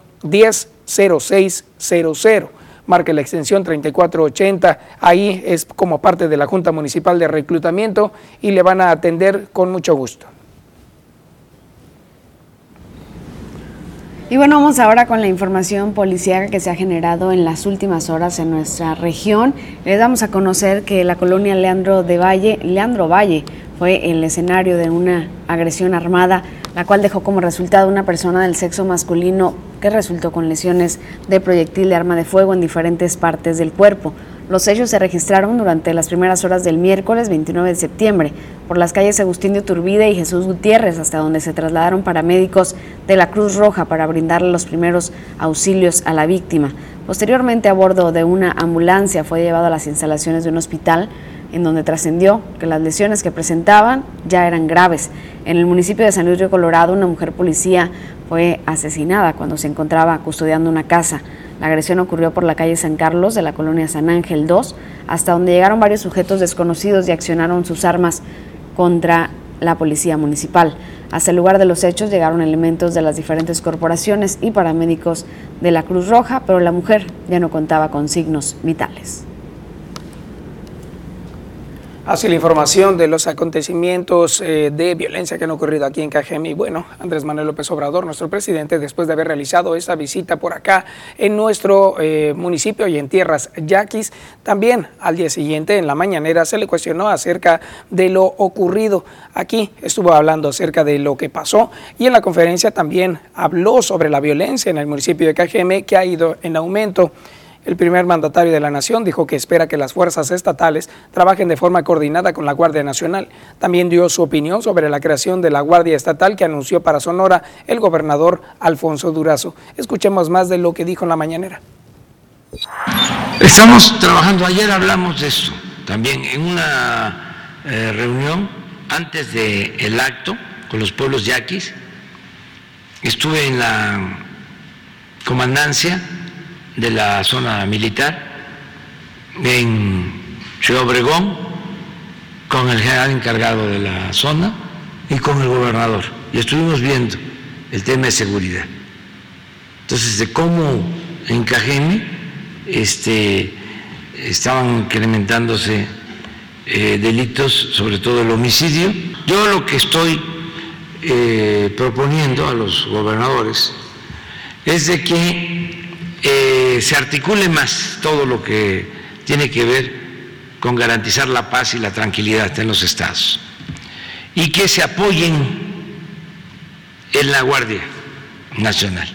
10 0600 marque la extensión 3480, ahí es como parte de la Junta Municipal de Reclutamiento y le van a atender con mucho gusto. Y bueno, vamos ahora con la información policial que se ha generado en las últimas horas en nuestra región. Les damos a conocer que la colonia Leandro de Valle, Leandro Valle fue el escenario de una agresión armada, la cual dejó como resultado una persona del sexo masculino que resultó con lesiones de proyectil de arma de fuego en diferentes partes del cuerpo. Los hechos se registraron durante las primeras horas del miércoles 29 de septiembre por las calles Agustín de Turbide y Jesús Gutiérrez, hasta donde se trasladaron paramédicos de la Cruz Roja para brindarle los primeros auxilios a la víctima. Posteriormente, a bordo de una ambulancia, fue llevado a las instalaciones de un hospital en donde trascendió que las lesiones que presentaban ya eran graves. En el municipio de San Luis Río Colorado, una mujer policía fue asesinada cuando se encontraba custodiando una casa. La agresión ocurrió por la calle San Carlos de la colonia San Ángel 2, hasta donde llegaron varios sujetos desconocidos y accionaron sus armas contra la policía municipal. Hasta el lugar de los hechos llegaron elementos de las diferentes corporaciones y paramédicos de la Cruz Roja, pero la mujer ya no contaba con signos vitales. Así la información de los acontecimientos eh, de violencia que han ocurrido aquí en Cajeme. Y bueno, Andrés Manuel López Obrador, nuestro presidente, después de haber realizado esa visita por acá en nuestro eh, municipio y en tierras yaquis, también al día siguiente, en la mañanera, se le cuestionó acerca de lo ocurrido. Aquí estuvo hablando acerca de lo que pasó y en la conferencia también habló sobre la violencia en el municipio de Cajeme que ha ido en aumento. El primer mandatario de la Nación dijo que espera que las fuerzas estatales trabajen de forma coordinada con la Guardia Nacional. También dio su opinión sobre la creación de la Guardia Estatal que anunció para Sonora el gobernador Alfonso Durazo. Escuchemos más de lo que dijo en la mañanera. Estamos trabajando, ayer hablamos de esto también en una eh, reunión antes del acto con los pueblos yaquis. Estuve en la comandancia de la zona militar en Ciudad Obregón con el general encargado de la zona y con el gobernador. Y estuvimos viendo el tema de seguridad. Entonces, de cómo en Cajeme este, estaban incrementándose eh, delitos, sobre todo el homicidio. Yo lo que estoy eh, proponiendo a los gobernadores es de que eh, se articule más todo lo que tiene que ver con garantizar la paz y la tranquilidad en los estados y que se apoyen en la Guardia Nacional.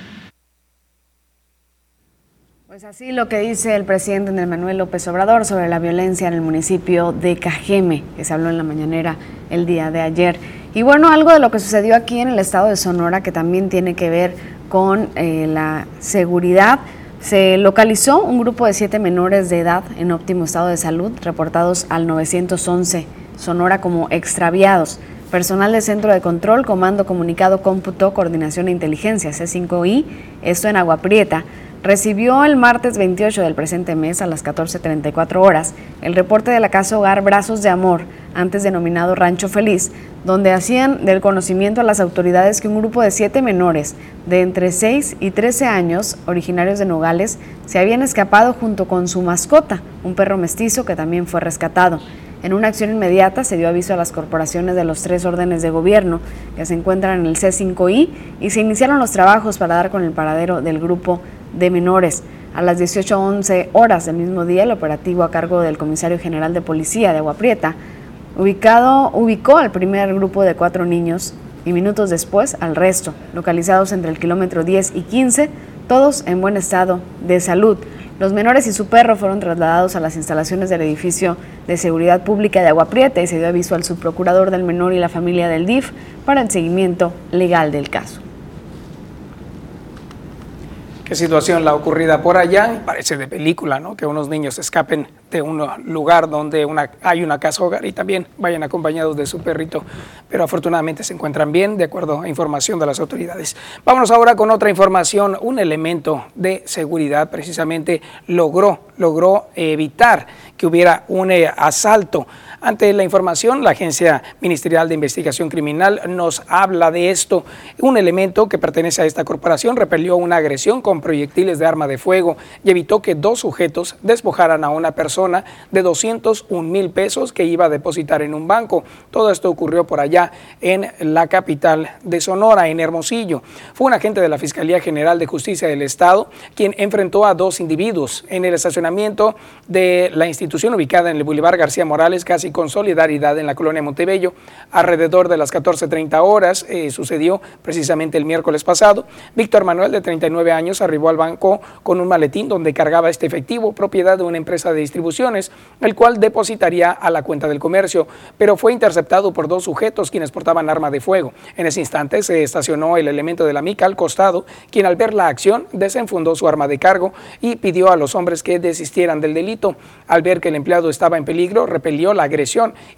Pues así lo que dice el presidente Andrés Manuel López Obrador sobre la violencia en el municipio de Cajeme, que se habló en la mañanera el día de ayer. Y bueno, algo de lo que sucedió aquí en el estado de Sonora que también tiene que ver con eh, la seguridad. Se localizó un grupo de siete menores de edad en óptimo estado de salud, reportados al 911 Sonora como extraviados. Personal de Centro de Control, Comando, Comunicado, Cómputo, Coordinación e Inteligencia, C5I, esto en Agua Prieta, recibió el martes 28 del presente mes a las 14.34 horas el reporte de la casa Hogar Brazos de Amor, antes denominado Rancho Feliz, donde hacían del conocimiento a las autoridades que un grupo de siete menores de entre 6 y 13 años, originarios de Nogales, se habían escapado junto con su mascota, un perro mestizo que también fue rescatado. En una acción inmediata se dio aviso a las corporaciones de los tres órdenes de gobierno que se encuentran en el C5I y se iniciaron los trabajos para dar con el paradero del grupo de menores. A las 18.11 horas del mismo día, el operativo a cargo del comisario general de policía de Agua Prieta ubicado, ubicó al primer grupo de cuatro niños y minutos después al resto, localizados entre el kilómetro 10 y 15, todos en buen estado de salud. Los menores y su perro fueron trasladados a las instalaciones del edificio de seguridad pública de Agua Prieta y se dio aviso al subprocurador del menor y la familia del DIF para el seguimiento legal del caso. Qué situación la ocurrida por allá. Parece de película, ¿no? Que unos niños escapen de un lugar donde hay una casa hogar y también vayan acompañados de su perrito. Pero afortunadamente se encuentran bien, de acuerdo a información de las autoridades. Vámonos ahora con otra información. Un elemento de seguridad precisamente logró, logró evitar que hubiera un eh, asalto ante la información, la Agencia Ministerial de Investigación Criminal nos habla de esto. Un elemento que pertenece a esta corporación repelió una agresión con proyectiles de arma de fuego y evitó que dos sujetos despojaran a una persona de 201 mil pesos que iba a depositar en un banco. Todo esto ocurrió por allá en la capital de Sonora, en Hermosillo. Fue un agente de la Fiscalía General de Justicia del Estado quien enfrentó a dos individuos en el estacionamiento de la institución ubicada en el Boulevard García Morales, casi con solidaridad en la colonia Montebello. Alrededor de las 14.30 horas eh, sucedió precisamente el miércoles pasado. Víctor Manuel, de 39 años, arribó al banco con un maletín donde cargaba este efectivo, propiedad de una empresa de distribuciones, el cual depositaría a la cuenta del comercio, pero fue interceptado por dos sujetos quienes portaban arma de fuego. En ese instante se estacionó el elemento de la mica al costado, quien al ver la acción desenfundó su arma de cargo y pidió a los hombres que desistieran del delito. Al ver que el empleado estaba en peligro, repelió la agresión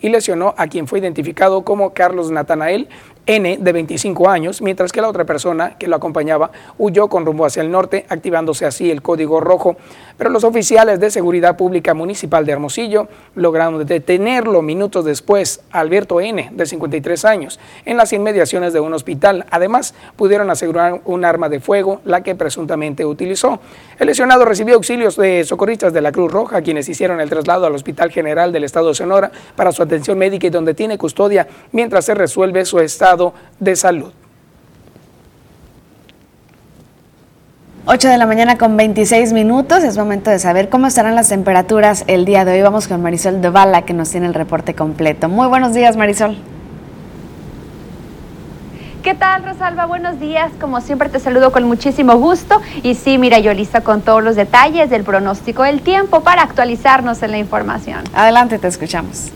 y lesionó a quien fue identificado como Carlos Natanael N, de 25 años, mientras que la otra persona que lo acompañaba huyó con rumbo hacia el norte, activándose así el código rojo. Pero los oficiales de Seguridad Pública Municipal de Hermosillo lograron detenerlo minutos después, Alberto N, de 53 años, en las inmediaciones de un hospital. Además, pudieron asegurar un arma de fuego, la que presuntamente utilizó. El lesionado recibió auxilios de socorristas de la Cruz Roja, quienes hicieron el traslado al Hospital General del Estado de Sonora para su atención médica y donde tiene custodia mientras se resuelve su estado de salud. 8 de la mañana con 26 minutos, es momento de saber cómo estarán las temperaturas el día de hoy. Vamos con Marisol Devala que nos tiene el reporte completo. Muy buenos días Marisol. ¿Qué tal, Rosalba? Buenos días. Como siempre te saludo con muchísimo gusto. Y sí, mira, yo lista con todos los detalles del pronóstico del tiempo para actualizarnos en la información. Adelante, te escuchamos.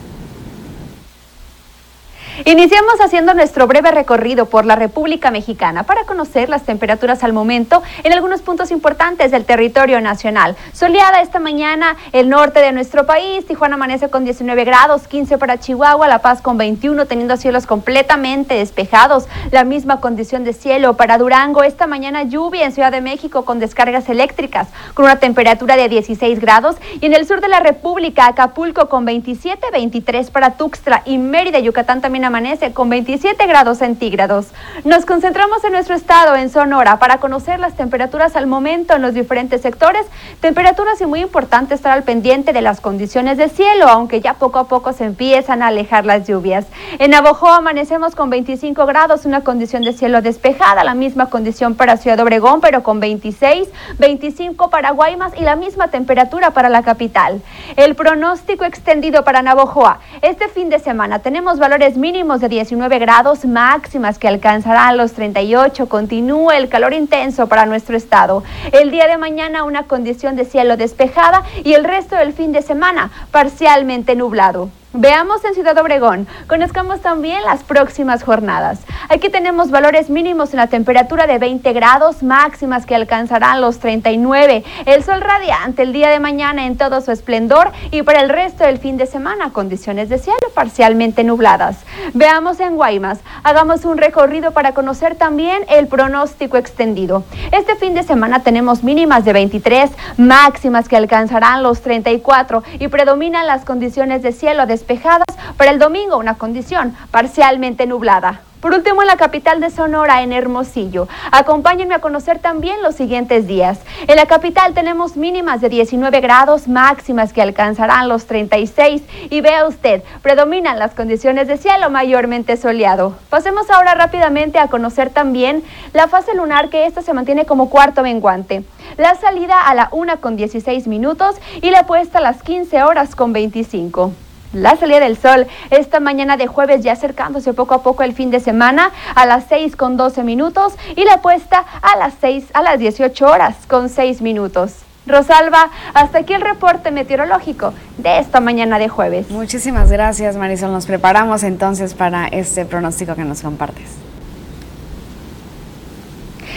Iniciamos haciendo nuestro breve recorrido por la República Mexicana para conocer las temperaturas al momento en algunos puntos importantes del territorio nacional. Soleada esta mañana el norte de nuestro país, Tijuana amanece con 19 grados, 15 para Chihuahua, La Paz con 21, teniendo cielos completamente despejados. La misma condición de cielo para Durango, esta mañana lluvia en Ciudad de México con descargas eléctricas, con una temperatura de 16 grados. Y en el sur de la República, Acapulco con 27, 23 para Tuxtla y Mérida, Yucatán también amanece con 27 grados centígrados. Nos concentramos en nuestro estado, en Sonora, para conocer las temperaturas al momento en los diferentes sectores. Temperaturas y muy importante estar al pendiente de las condiciones de cielo, aunque ya poco a poco se empiezan a alejar las lluvias. En Navojoa amanecemos con 25 grados, una condición de cielo despejada, la misma condición para Ciudad Obregón, pero con 26, 25 para Guaymas y la misma temperatura para la capital. El pronóstico extendido para Navojoa. Este fin de semana tenemos valores mínimos de 19 grados máximas que alcanzarán los 38. Continúa el calor intenso para nuestro estado. El día de mañana una condición de cielo despejada y el resto del fin de semana parcialmente nublado. Veamos en Ciudad Obregón, conozcamos también las próximas jornadas. Aquí tenemos valores mínimos en la temperatura de 20 grados, máximas que alcanzarán los 39. El sol radiante el día de mañana en todo su esplendor y para el resto del fin de semana condiciones de cielo parcialmente nubladas. Veamos en Guaymas, hagamos un recorrido para conocer también el pronóstico extendido. Este fin de semana tenemos mínimas de 23, máximas que alcanzarán los 34 y predominan las condiciones de cielo de despejadas. Para el domingo una condición parcialmente nublada. Por último, en la capital de Sonora, en Hermosillo. Acompáñenme a conocer también los siguientes días. En la capital tenemos mínimas de 19 grados, máximas que alcanzarán los 36. Y vea usted, predominan las condiciones de cielo mayormente soleado. Pasemos ahora rápidamente a conocer también la fase lunar, que esta se mantiene como cuarto menguante. La salida a la 1 con 16 minutos y la puesta a las 15 horas con 25. La salida del sol esta mañana de jueves ya acercándose poco a poco el fin de semana a las 6 con 12 minutos y la puesta a las 6 a las 18 horas con 6 minutos. Rosalba, hasta aquí el reporte meteorológico de esta mañana de jueves. Muchísimas gracias Marisol, nos preparamos entonces para este pronóstico que nos compartes.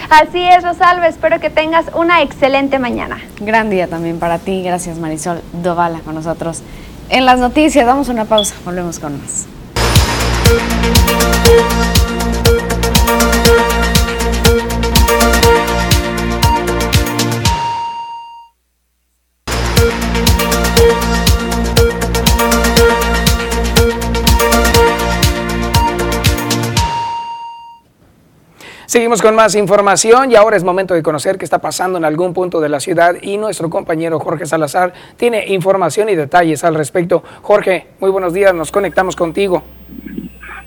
Así es, Rosalba, espero que tengas una excelente mañana. Gran día también para ti, gracias Marisol Dovala con nosotros. En las noticias, damos una pausa, volvemos con más. Seguimos con más información y ahora es momento de conocer qué está pasando en algún punto de la ciudad y nuestro compañero Jorge Salazar tiene información y detalles al respecto. Jorge, muy buenos días, nos conectamos contigo.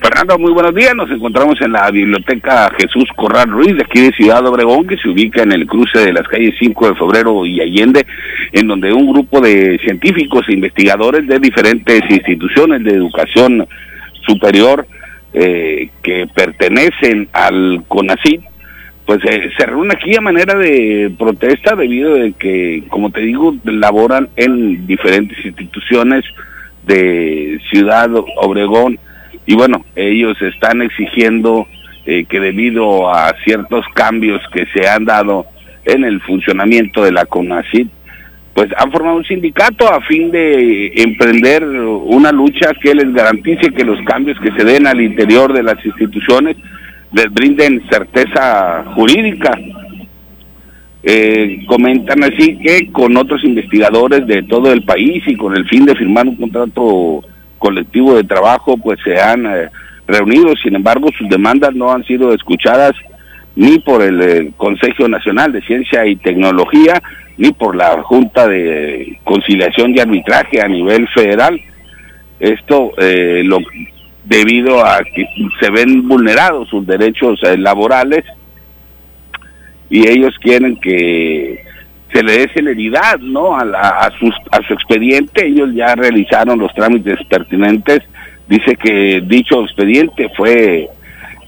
Fernando, muy buenos días. Nos encontramos en la Biblioteca Jesús Corral Ruiz de aquí de Ciudad Obregón, que se ubica en el cruce de las calles 5 de febrero y Allende, en donde un grupo de científicos e investigadores de diferentes instituciones de educación superior eh, que pertenecen al CONACYT, pues eh, se reúnen aquí a manera de protesta debido a que, como te digo, laboran en diferentes instituciones de Ciudad Obregón. Y bueno, ellos están exigiendo eh, que debido a ciertos cambios que se han dado en el funcionamiento de la CONACYT, pues han formado un sindicato a fin de emprender una lucha que les garantice que los cambios que se den al interior de las instituciones les brinden certeza jurídica. Eh, comentan así que con otros investigadores de todo el país y con el fin de firmar un contrato colectivo de trabajo, pues se han eh, reunido, sin embargo sus demandas no han sido escuchadas ni por el, el Consejo Nacional de Ciencia y Tecnología, ni por la Junta de Conciliación y Arbitraje a nivel federal. Esto eh, lo, debido a que se ven vulnerados sus derechos eh, laborales y ellos quieren que se le dé celeridad ¿no? a, la, a, sus, a su expediente. Ellos ya realizaron los trámites pertinentes. Dice que dicho expediente fue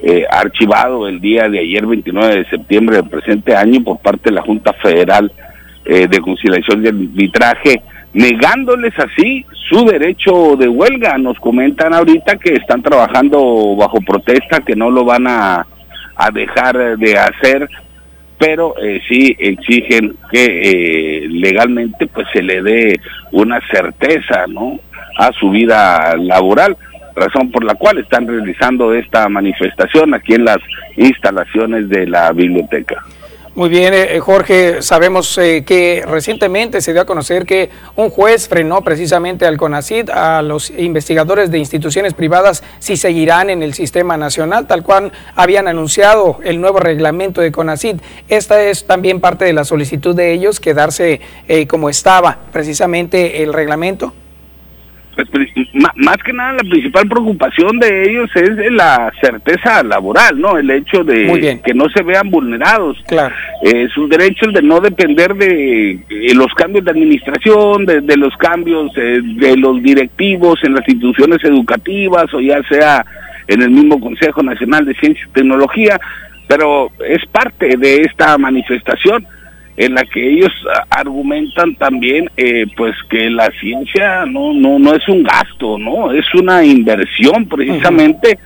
eh, archivado el día de ayer, 29 de septiembre del presente año, por parte de la Junta Federal eh, de conciliación de arbitraje, negándoles así su derecho de huelga. Nos comentan ahorita que están trabajando bajo protesta, que no lo van a, a dejar de hacer, pero eh, sí exigen que eh, legalmente pues se le dé una certeza, ¿no? a su vida laboral, razón por la cual están realizando esta manifestación aquí en las instalaciones de la biblioteca. Muy bien, eh, Jorge, sabemos eh, que recientemente se dio a conocer que un juez frenó precisamente al CONACID, a los investigadores de instituciones privadas, si seguirán en el sistema nacional, tal cual habían anunciado el nuevo reglamento de CONACID. Esta es también parte de la solicitud de ellos, quedarse eh, como estaba precisamente el reglamento. Pues, más que nada la principal preocupación de ellos es la certeza laboral, ¿no? El hecho de que no se vean vulnerados. Claro. Eh, sus derechos de no depender de, los cambios de administración, de, los cambios eh, de los directivos en las instituciones educativas o ya sea en el mismo Consejo Nacional de Ciencia y Tecnología, pero es parte de esta manifestación en la que ellos argumentan también eh, pues que la ciencia no no no es un gasto no es una inversión precisamente.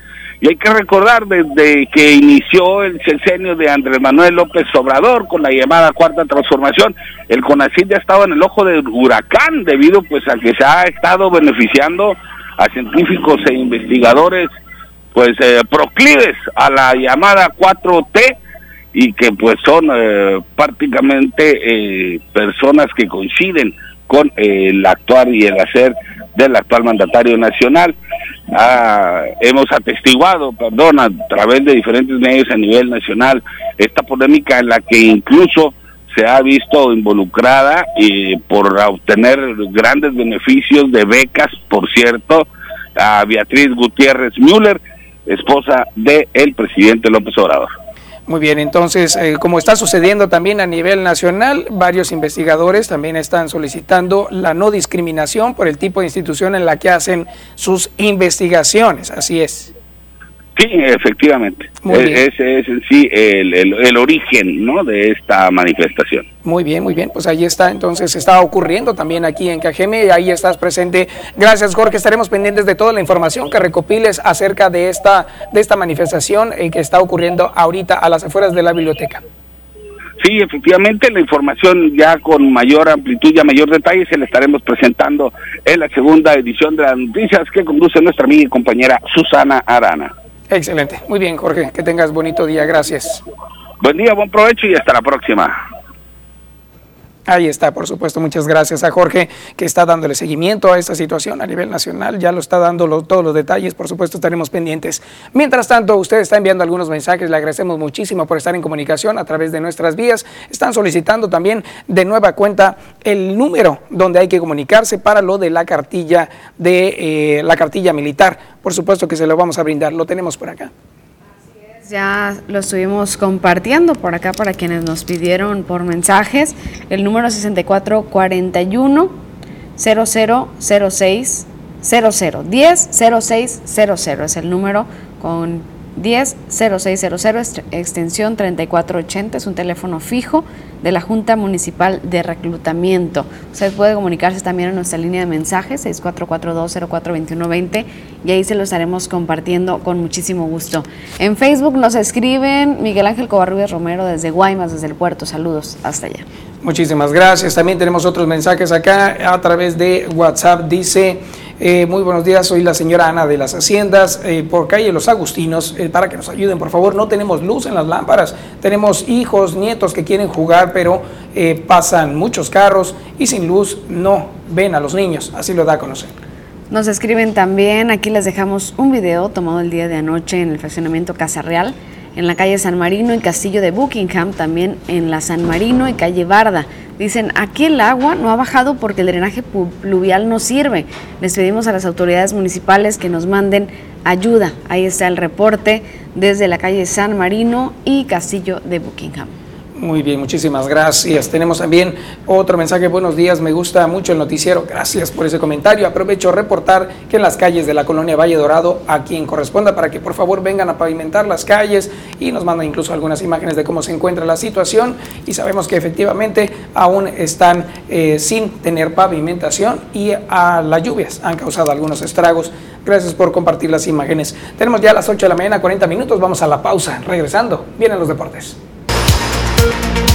Y hay que recordar desde que inició el sexenio de Andrés Manuel López Obrador con la llamada cuarta transformación el CONACYT ya estaba en el ojo del huracán debido pues a que se ha estado beneficiando a científicos e investigadores pues eh, proclives a la llamada 4T y que pues son eh, prácticamente eh, personas que coinciden con eh, el actuar y el hacer del actual mandatario nacional. Ah, hemos atestiguado, perdón, a través de diferentes medios a nivel nacional esta polémica en la que incluso se ha visto involucrada y por obtener grandes beneficios de becas, por cierto, a Beatriz Gutiérrez Müller, esposa del el presidente López Obrador. Muy bien, entonces, eh, como está sucediendo también a nivel nacional, varios investigadores también están solicitando la no discriminación por el tipo de institución en la que hacen sus investigaciones. Así es. Sí, efectivamente. Ese es en sí el, el, origen ¿no? de esta manifestación. Muy bien, muy bien. Pues ahí está. Entonces está ocurriendo también aquí en Cajeme y ahí estás presente. Gracias, Jorge. Estaremos pendientes de toda la información que recopiles acerca de esta, de esta manifestación eh, que está ocurriendo ahorita a las afueras de la biblioteca. Sí, efectivamente, la información ya con mayor amplitud y a mayor detalle se la estaremos presentando en la segunda edición de las noticias que conduce nuestra amiga y compañera Susana Arana. Excelente. Muy bien, Jorge. Que tengas bonito día. Gracias. Buen día, buen provecho y hasta la próxima. Ahí está, por supuesto. Muchas gracias a Jorge que está dándole seguimiento a esta situación a nivel nacional. Ya lo está dando todos los detalles. Por supuesto, estaremos pendientes. Mientras tanto, usted está enviando algunos mensajes. Le agradecemos muchísimo por estar en comunicación a través de nuestras vías. Están solicitando también de nueva cuenta el número donde hay que comunicarse para lo de la cartilla de eh, la cartilla militar. Por supuesto que se lo vamos a brindar. Lo tenemos por acá ya lo estuvimos compartiendo por acá para quienes nos pidieron por mensajes. El número 6441 0006 00 10 0600 es el número con 10 0600 extensión 3480 es un teléfono fijo de la Junta Municipal de Reclutamiento. Usted puede comunicarse también en nuestra línea de mensajes 6442042120 y ahí se lo estaremos compartiendo con muchísimo gusto. En Facebook nos escriben Miguel Ángel Covarrubias Romero desde Guaymas, desde el puerto. Saludos, hasta allá. Muchísimas gracias. También tenemos otros mensajes acá a través de WhatsApp. Dice, eh, muy buenos días, soy la señora Ana de las Haciendas, eh, por calle Los Agustinos, eh, para que nos ayuden, por favor. No tenemos luz en las lámparas, tenemos hijos, nietos que quieren jugar, pero pasan muchos carros y sin luz no ven a los niños. Así lo da a conocer. Nos escriben también, aquí les dejamos un video tomado el día de anoche en el fraccionamiento Casa Real en la calle San Marino y Castillo de Buckingham, también en la San Marino y calle Barda. Dicen, aquí el agua no ha bajado porque el drenaje pluvial no sirve. Les pedimos a las autoridades municipales que nos manden ayuda. Ahí está el reporte desde la calle San Marino y Castillo de Buckingham. Muy bien, muchísimas gracias. Tenemos también otro mensaje. Buenos días, me gusta mucho el noticiero. Gracias por ese comentario. Aprovecho a reportar que en las calles de la colonia Valle Dorado, a quien corresponda, para que por favor vengan a pavimentar las calles y nos mandan incluso algunas imágenes de cómo se encuentra la situación. Y sabemos que efectivamente aún están eh, sin tener pavimentación y a las lluvias han causado algunos estragos. Gracias por compartir las imágenes. Tenemos ya las 8 de la mañana, 40 minutos. Vamos a la pausa. Regresando, vienen los deportes. De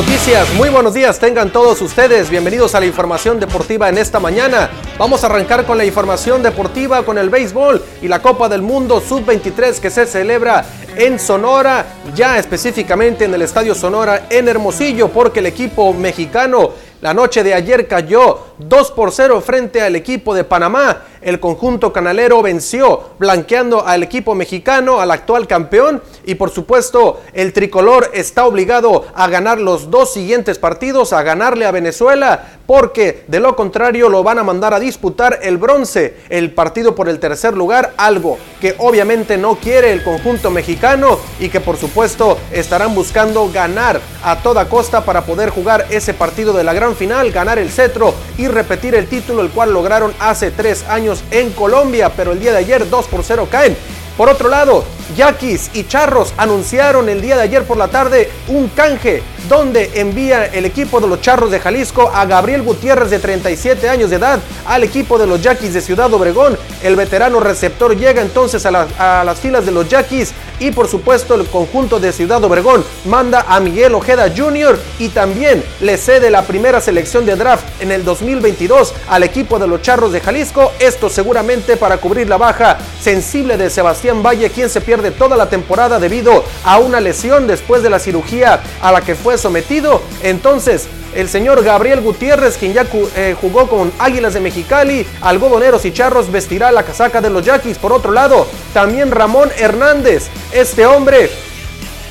noticias, muy buenos días tengan todos ustedes, bienvenidos a la información deportiva en esta mañana. Vamos a arrancar con la información deportiva con el béisbol y la Copa del Mundo Sub-23 que se celebra en Sonora, ya específicamente en el Estadio Sonora en Hermosillo, porque el equipo mexicano la noche de ayer cayó 2 por 0 frente al equipo de Panamá. El conjunto canalero venció, blanqueando al equipo mexicano, al actual campeón. Y por supuesto, el tricolor está obligado a ganar los dos siguientes partidos, a ganarle a Venezuela, porque de lo contrario lo van a mandar a disputar el bronce, el partido por el tercer lugar, algo que obviamente no quiere el conjunto mexicano y que por supuesto estarán buscando ganar a toda costa para poder jugar ese partido de la gran final, ganar el cetro y repetir el título, el cual lograron hace tres años en Colombia, pero el día de ayer 2 por 0 caen. Por otro lado, Yaquis y Charros anunciaron el día de ayer por la tarde un canje donde envía el equipo de los Charros de Jalisco a Gabriel Gutiérrez de 37 años de edad al equipo de los Yaquis de Ciudad Obregón. El veterano receptor llega entonces a, a las filas de los Yaquis y por supuesto el conjunto de Ciudad Obregón manda a Miguel Ojeda Jr. y también le cede la primera selección de draft en el 2022 al equipo de los Charros de Jalisco. Esto seguramente para cubrir la baja sensible de Sebastián Valle, quien se pierde toda la temporada debido a una lesión después de la cirugía a la que fue sometido. Entonces, el señor Gabriel Gutiérrez, quien ya eh, jugó con Águilas de Mexicali, Algodoneros y Charros, vestirá la casaca de los Yaquis. Por otro lado, también Ramón Hernández, este hombre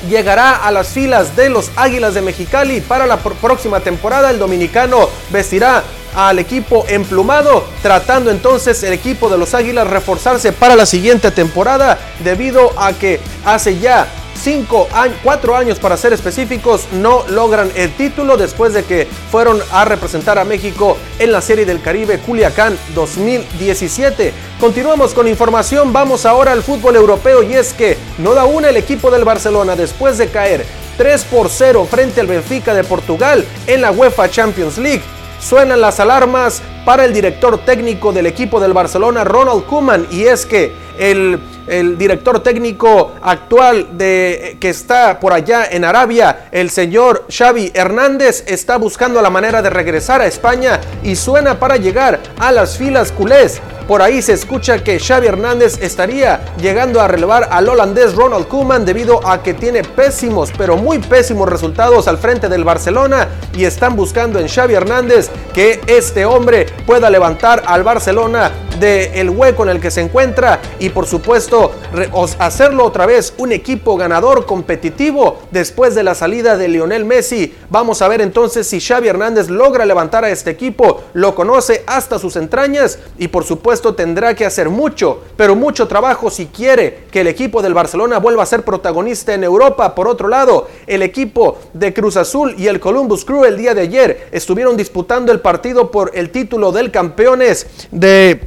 llegará a las filas de los Águilas de Mexicali para la próxima temporada. El dominicano vestirá al equipo emplumado, tratando entonces el equipo de los Águilas reforzarse para la siguiente temporada debido a que hace ya cinco años, cuatro años para ser específicos, no logran el título después de que fueron a representar a México en la Serie del Caribe Culiacán 2017. Continuamos con información, vamos ahora al fútbol europeo y es que no da una el equipo del Barcelona después de caer 3 por 0 frente al Benfica de Portugal en la UEFA Champions League. Suenan las alarmas para el director técnico del equipo del Barcelona, Ronald Koeman, y es que el, el, director técnico actual de, que está por allá en Arabia, el señor Xavi Hernández, está buscando la manera de regresar a España y suena para llegar a las filas culés. Por ahí se escucha que Xavi Hernández estaría llegando a relevar al holandés Ronald Koeman debido a que tiene pésimos, pero muy pésimos resultados al frente del Barcelona y están buscando en Xavi Hernández que este hombre pueda levantar al Barcelona del hueco en el que se encuentra y por supuesto hacerlo otra vez un equipo ganador competitivo después de la salida de Lionel Messi. Vamos a ver entonces si Xavi Hernández logra levantar a este equipo, lo conoce hasta sus entrañas y por supuesto tendrá que hacer mucho, pero mucho trabajo si quiere que el equipo del Barcelona vuelva a ser protagonista en Europa. Por otro lado, el equipo de Cruz Azul y el Columbus Crew el día de ayer estuvieron disputando el partido por el título del campeones de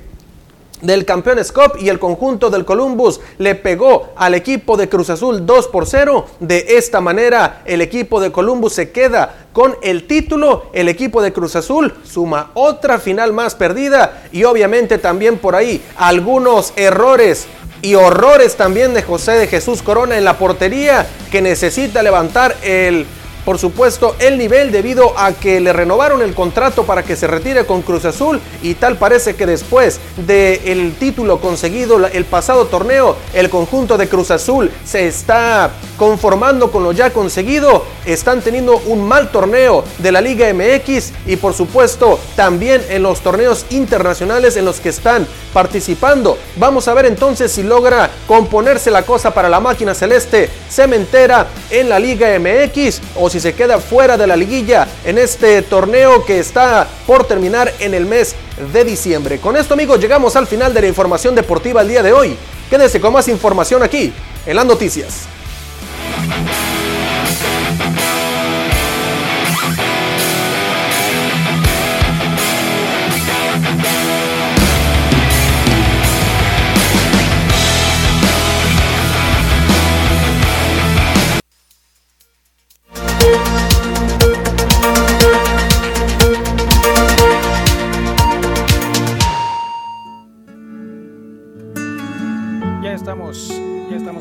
del Campeones Cup y el conjunto del Columbus le pegó al equipo de Cruz Azul 2 por 0. De esta manera el equipo de Columbus se queda con el título. El equipo de Cruz Azul suma otra final más perdida y obviamente también por ahí algunos errores y horrores también de José de Jesús Corona en la portería que necesita levantar el por supuesto, el nivel debido a que le renovaron el contrato para que se retire con Cruz Azul y tal parece que después del título conseguido el pasado torneo, el conjunto de Cruz Azul se está conformando con lo ya conseguido, están teniendo un mal torneo de la Liga MX y por supuesto también en los torneos internacionales en los que están participando. Vamos a ver entonces si logra componerse la cosa para la máquina celeste cementera en la Liga MX o si se queda fuera de la liguilla en este torneo que está por terminar en el mes de diciembre. Con esto amigos llegamos al final de la información deportiva el día de hoy. Quédese con más información aquí en las noticias.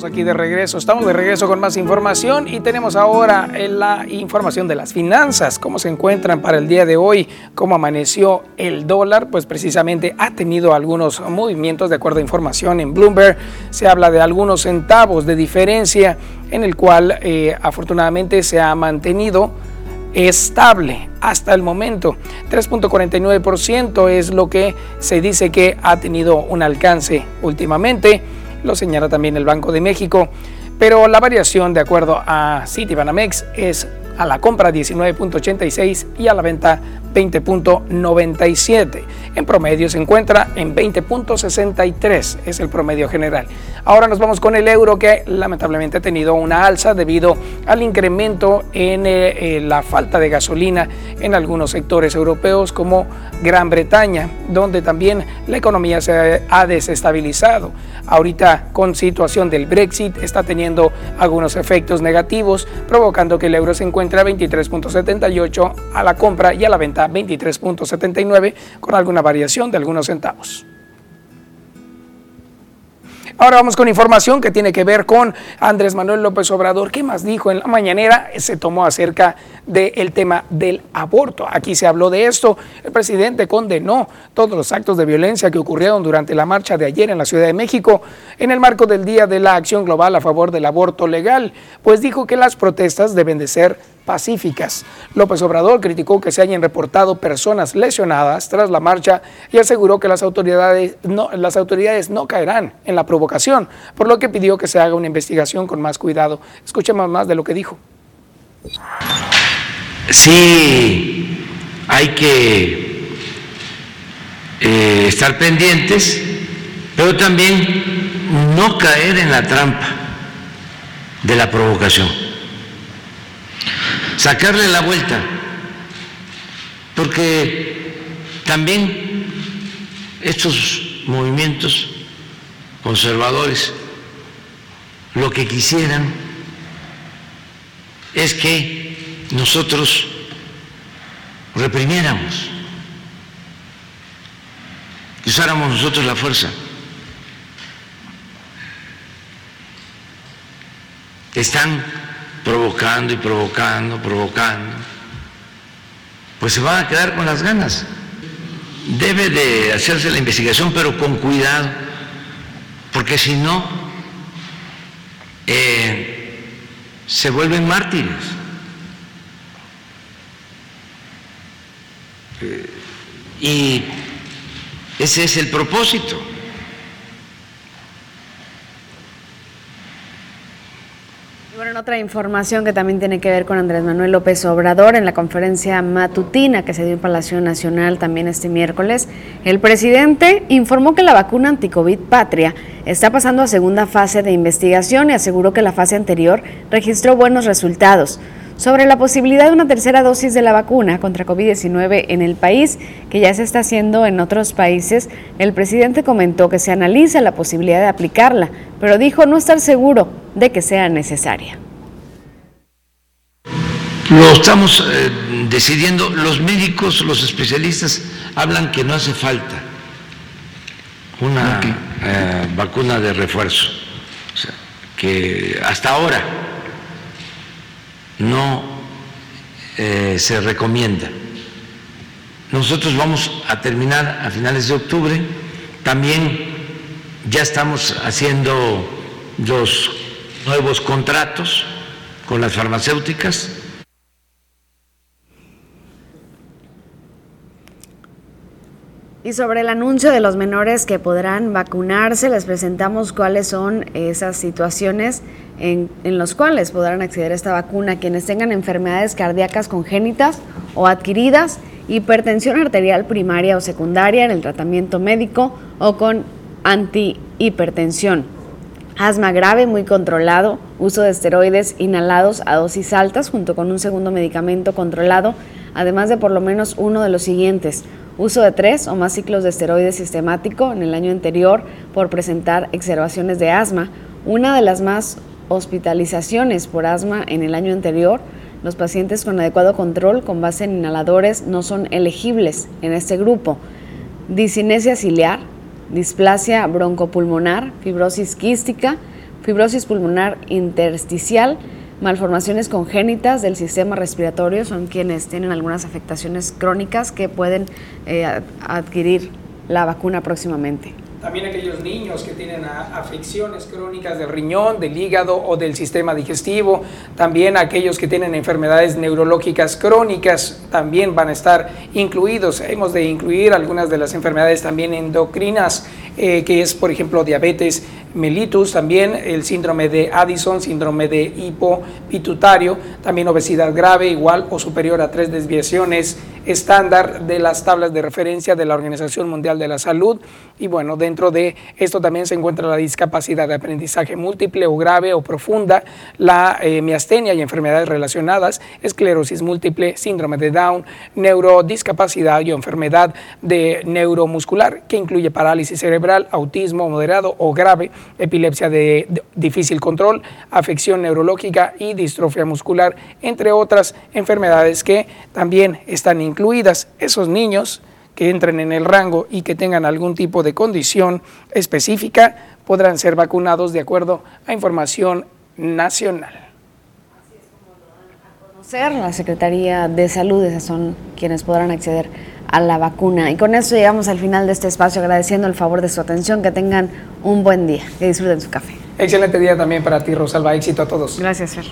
Aquí de regreso. Estamos de regreso con más información y tenemos ahora la información de las finanzas, cómo se encuentran para el día de hoy, cómo amaneció el dólar, pues precisamente ha tenido algunos movimientos de acuerdo a información en Bloomberg. Se habla de algunos centavos de diferencia en el cual eh, afortunadamente se ha mantenido estable hasta el momento. 3.49% es lo que se dice que ha tenido un alcance últimamente lo señala también el Banco de México, pero la variación de acuerdo a Citibanamex es a la compra 19.86 y a la venta 20.97. En promedio se encuentra en 20.63, es el promedio general. Ahora nos vamos con el euro que lamentablemente ha tenido una alza debido al incremento en eh, eh, la falta de gasolina en algunos sectores europeos como Gran Bretaña, donde también la economía se ha desestabilizado. Ahorita con situación del Brexit está teniendo algunos efectos negativos, provocando que el euro se encuentre a 23.78 a la compra y a la venta 23.79 con alguna variación de algunos centavos. Ahora vamos con información que tiene que ver con Andrés Manuel López Obrador. ¿Qué más dijo en la mañanera? Se tomó acerca del tema del aborto. Aquí se habló de esto. El presidente condenó todos los actos de violencia que ocurrieron durante la marcha de ayer en la Ciudad de México en el marco del Día de la Acción Global a favor del aborto legal, pues dijo que las protestas deben de ser pacíficas. López Obrador criticó que se hayan reportado personas lesionadas tras la marcha y aseguró que las autoridades no, las autoridades no caerán en la provocación, por lo que pidió que se haga una investigación con más cuidado. Escuchemos más de lo que dijo. Sí, hay que eh, estar pendientes, pero también no caer en la trampa de la provocación. Sacarle la vuelta, porque también estos movimientos conservadores lo que quisieran es que nosotros reprimiéramos, que usáramos nosotros la fuerza. Están provocando y provocando, provocando. Pues se van a quedar con las ganas. Debe de hacerse la investigación, pero con cuidado, porque si no, eh, se vuelven mártires. Eh, y ese es el propósito. Bueno, otra información que también tiene que ver con Andrés Manuel López Obrador, en la conferencia matutina que se dio en Palacio Nacional también este miércoles, el presidente informó que la vacuna anticovid Patria está pasando a segunda fase de investigación y aseguró que la fase anterior registró buenos resultados sobre la posibilidad de una tercera dosis de la vacuna contra COVID-19 en el país, que ya se está haciendo en otros países, el presidente comentó que se analiza la posibilidad de aplicarla, pero dijo no estar seguro de que sea necesaria. Lo estamos eh, decidiendo, los médicos, los especialistas hablan que no hace falta una eh, vacuna de refuerzo, o sea, que hasta ahora no eh, se recomienda. Nosotros vamos a terminar a finales de octubre. También ya estamos haciendo los nuevos contratos con las farmacéuticas. Y sobre el anuncio de los menores que podrán vacunarse, les presentamos cuáles son esas situaciones en, en los cuales podrán acceder a esta vacuna. Quienes tengan enfermedades cardíacas congénitas o adquiridas, hipertensión arterial primaria o secundaria en el tratamiento médico o con antihipertensión, asma grave muy controlado, uso de esteroides inhalados a dosis altas junto con un segundo medicamento controlado, además de por lo menos uno de los siguientes, uso de tres o más ciclos de esteroides sistemático en el año anterior por presentar exacerbaciones de asma, una de las más hospitalizaciones por asma en el año anterior, los pacientes con adecuado control con base en inhaladores no son elegibles en este grupo. Disinesia ciliar, displasia broncopulmonar, fibrosis quística, fibrosis pulmonar intersticial, malformaciones congénitas del sistema respiratorio, son quienes tienen algunas afectaciones crónicas que pueden eh, adquirir la vacuna próximamente. También aquellos niños que tienen afecciones crónicas del riñón, del hígado o del sistema digestivo. También aquellos que tienen enfermedades neurológicas crónicas también van a estar incluidos. Hemos de incluir algunas de las enfermedades también endocrinas, eh, que es por ejemplo diabetes mellitus, también el síndrome de Addison, síndrome de hipopituitario, también obesidad grave igual o superior a tres desviaciones estándar de las tablas de referencia de la Organización Mundial de la Salud. Y bueno, dentro de esto también se encuentra la discapacidad de aprendizaje múltiple o grave o profunda, la eh, miastenia y enfermedades relacionadas, esclerosis múltiple, síndrome de Down, neurodiscapacidad y enfermedad de neuromuscular, que incluye parálisis cerebral, autismo moderado o grave, epilepsia de, difícil control, afección neurológica y distrofia muscular, entre otras enfermedades que también están incluidas. Esos niños que entren en el rango y que tengan algún tipo de condición específica podrán ser vacunados de acuerdo a información nacional. Conocer la Secretaría de Salud, esas son quienes podrán acceder a la vacuna. Y con eso llegamos al final de este espacio, agradeciendo el favor de su atención, que tengan un buen día, que disfruten su café. Excelente día también para ti, Rosalba. Éxito a todos. Gracias, Fer.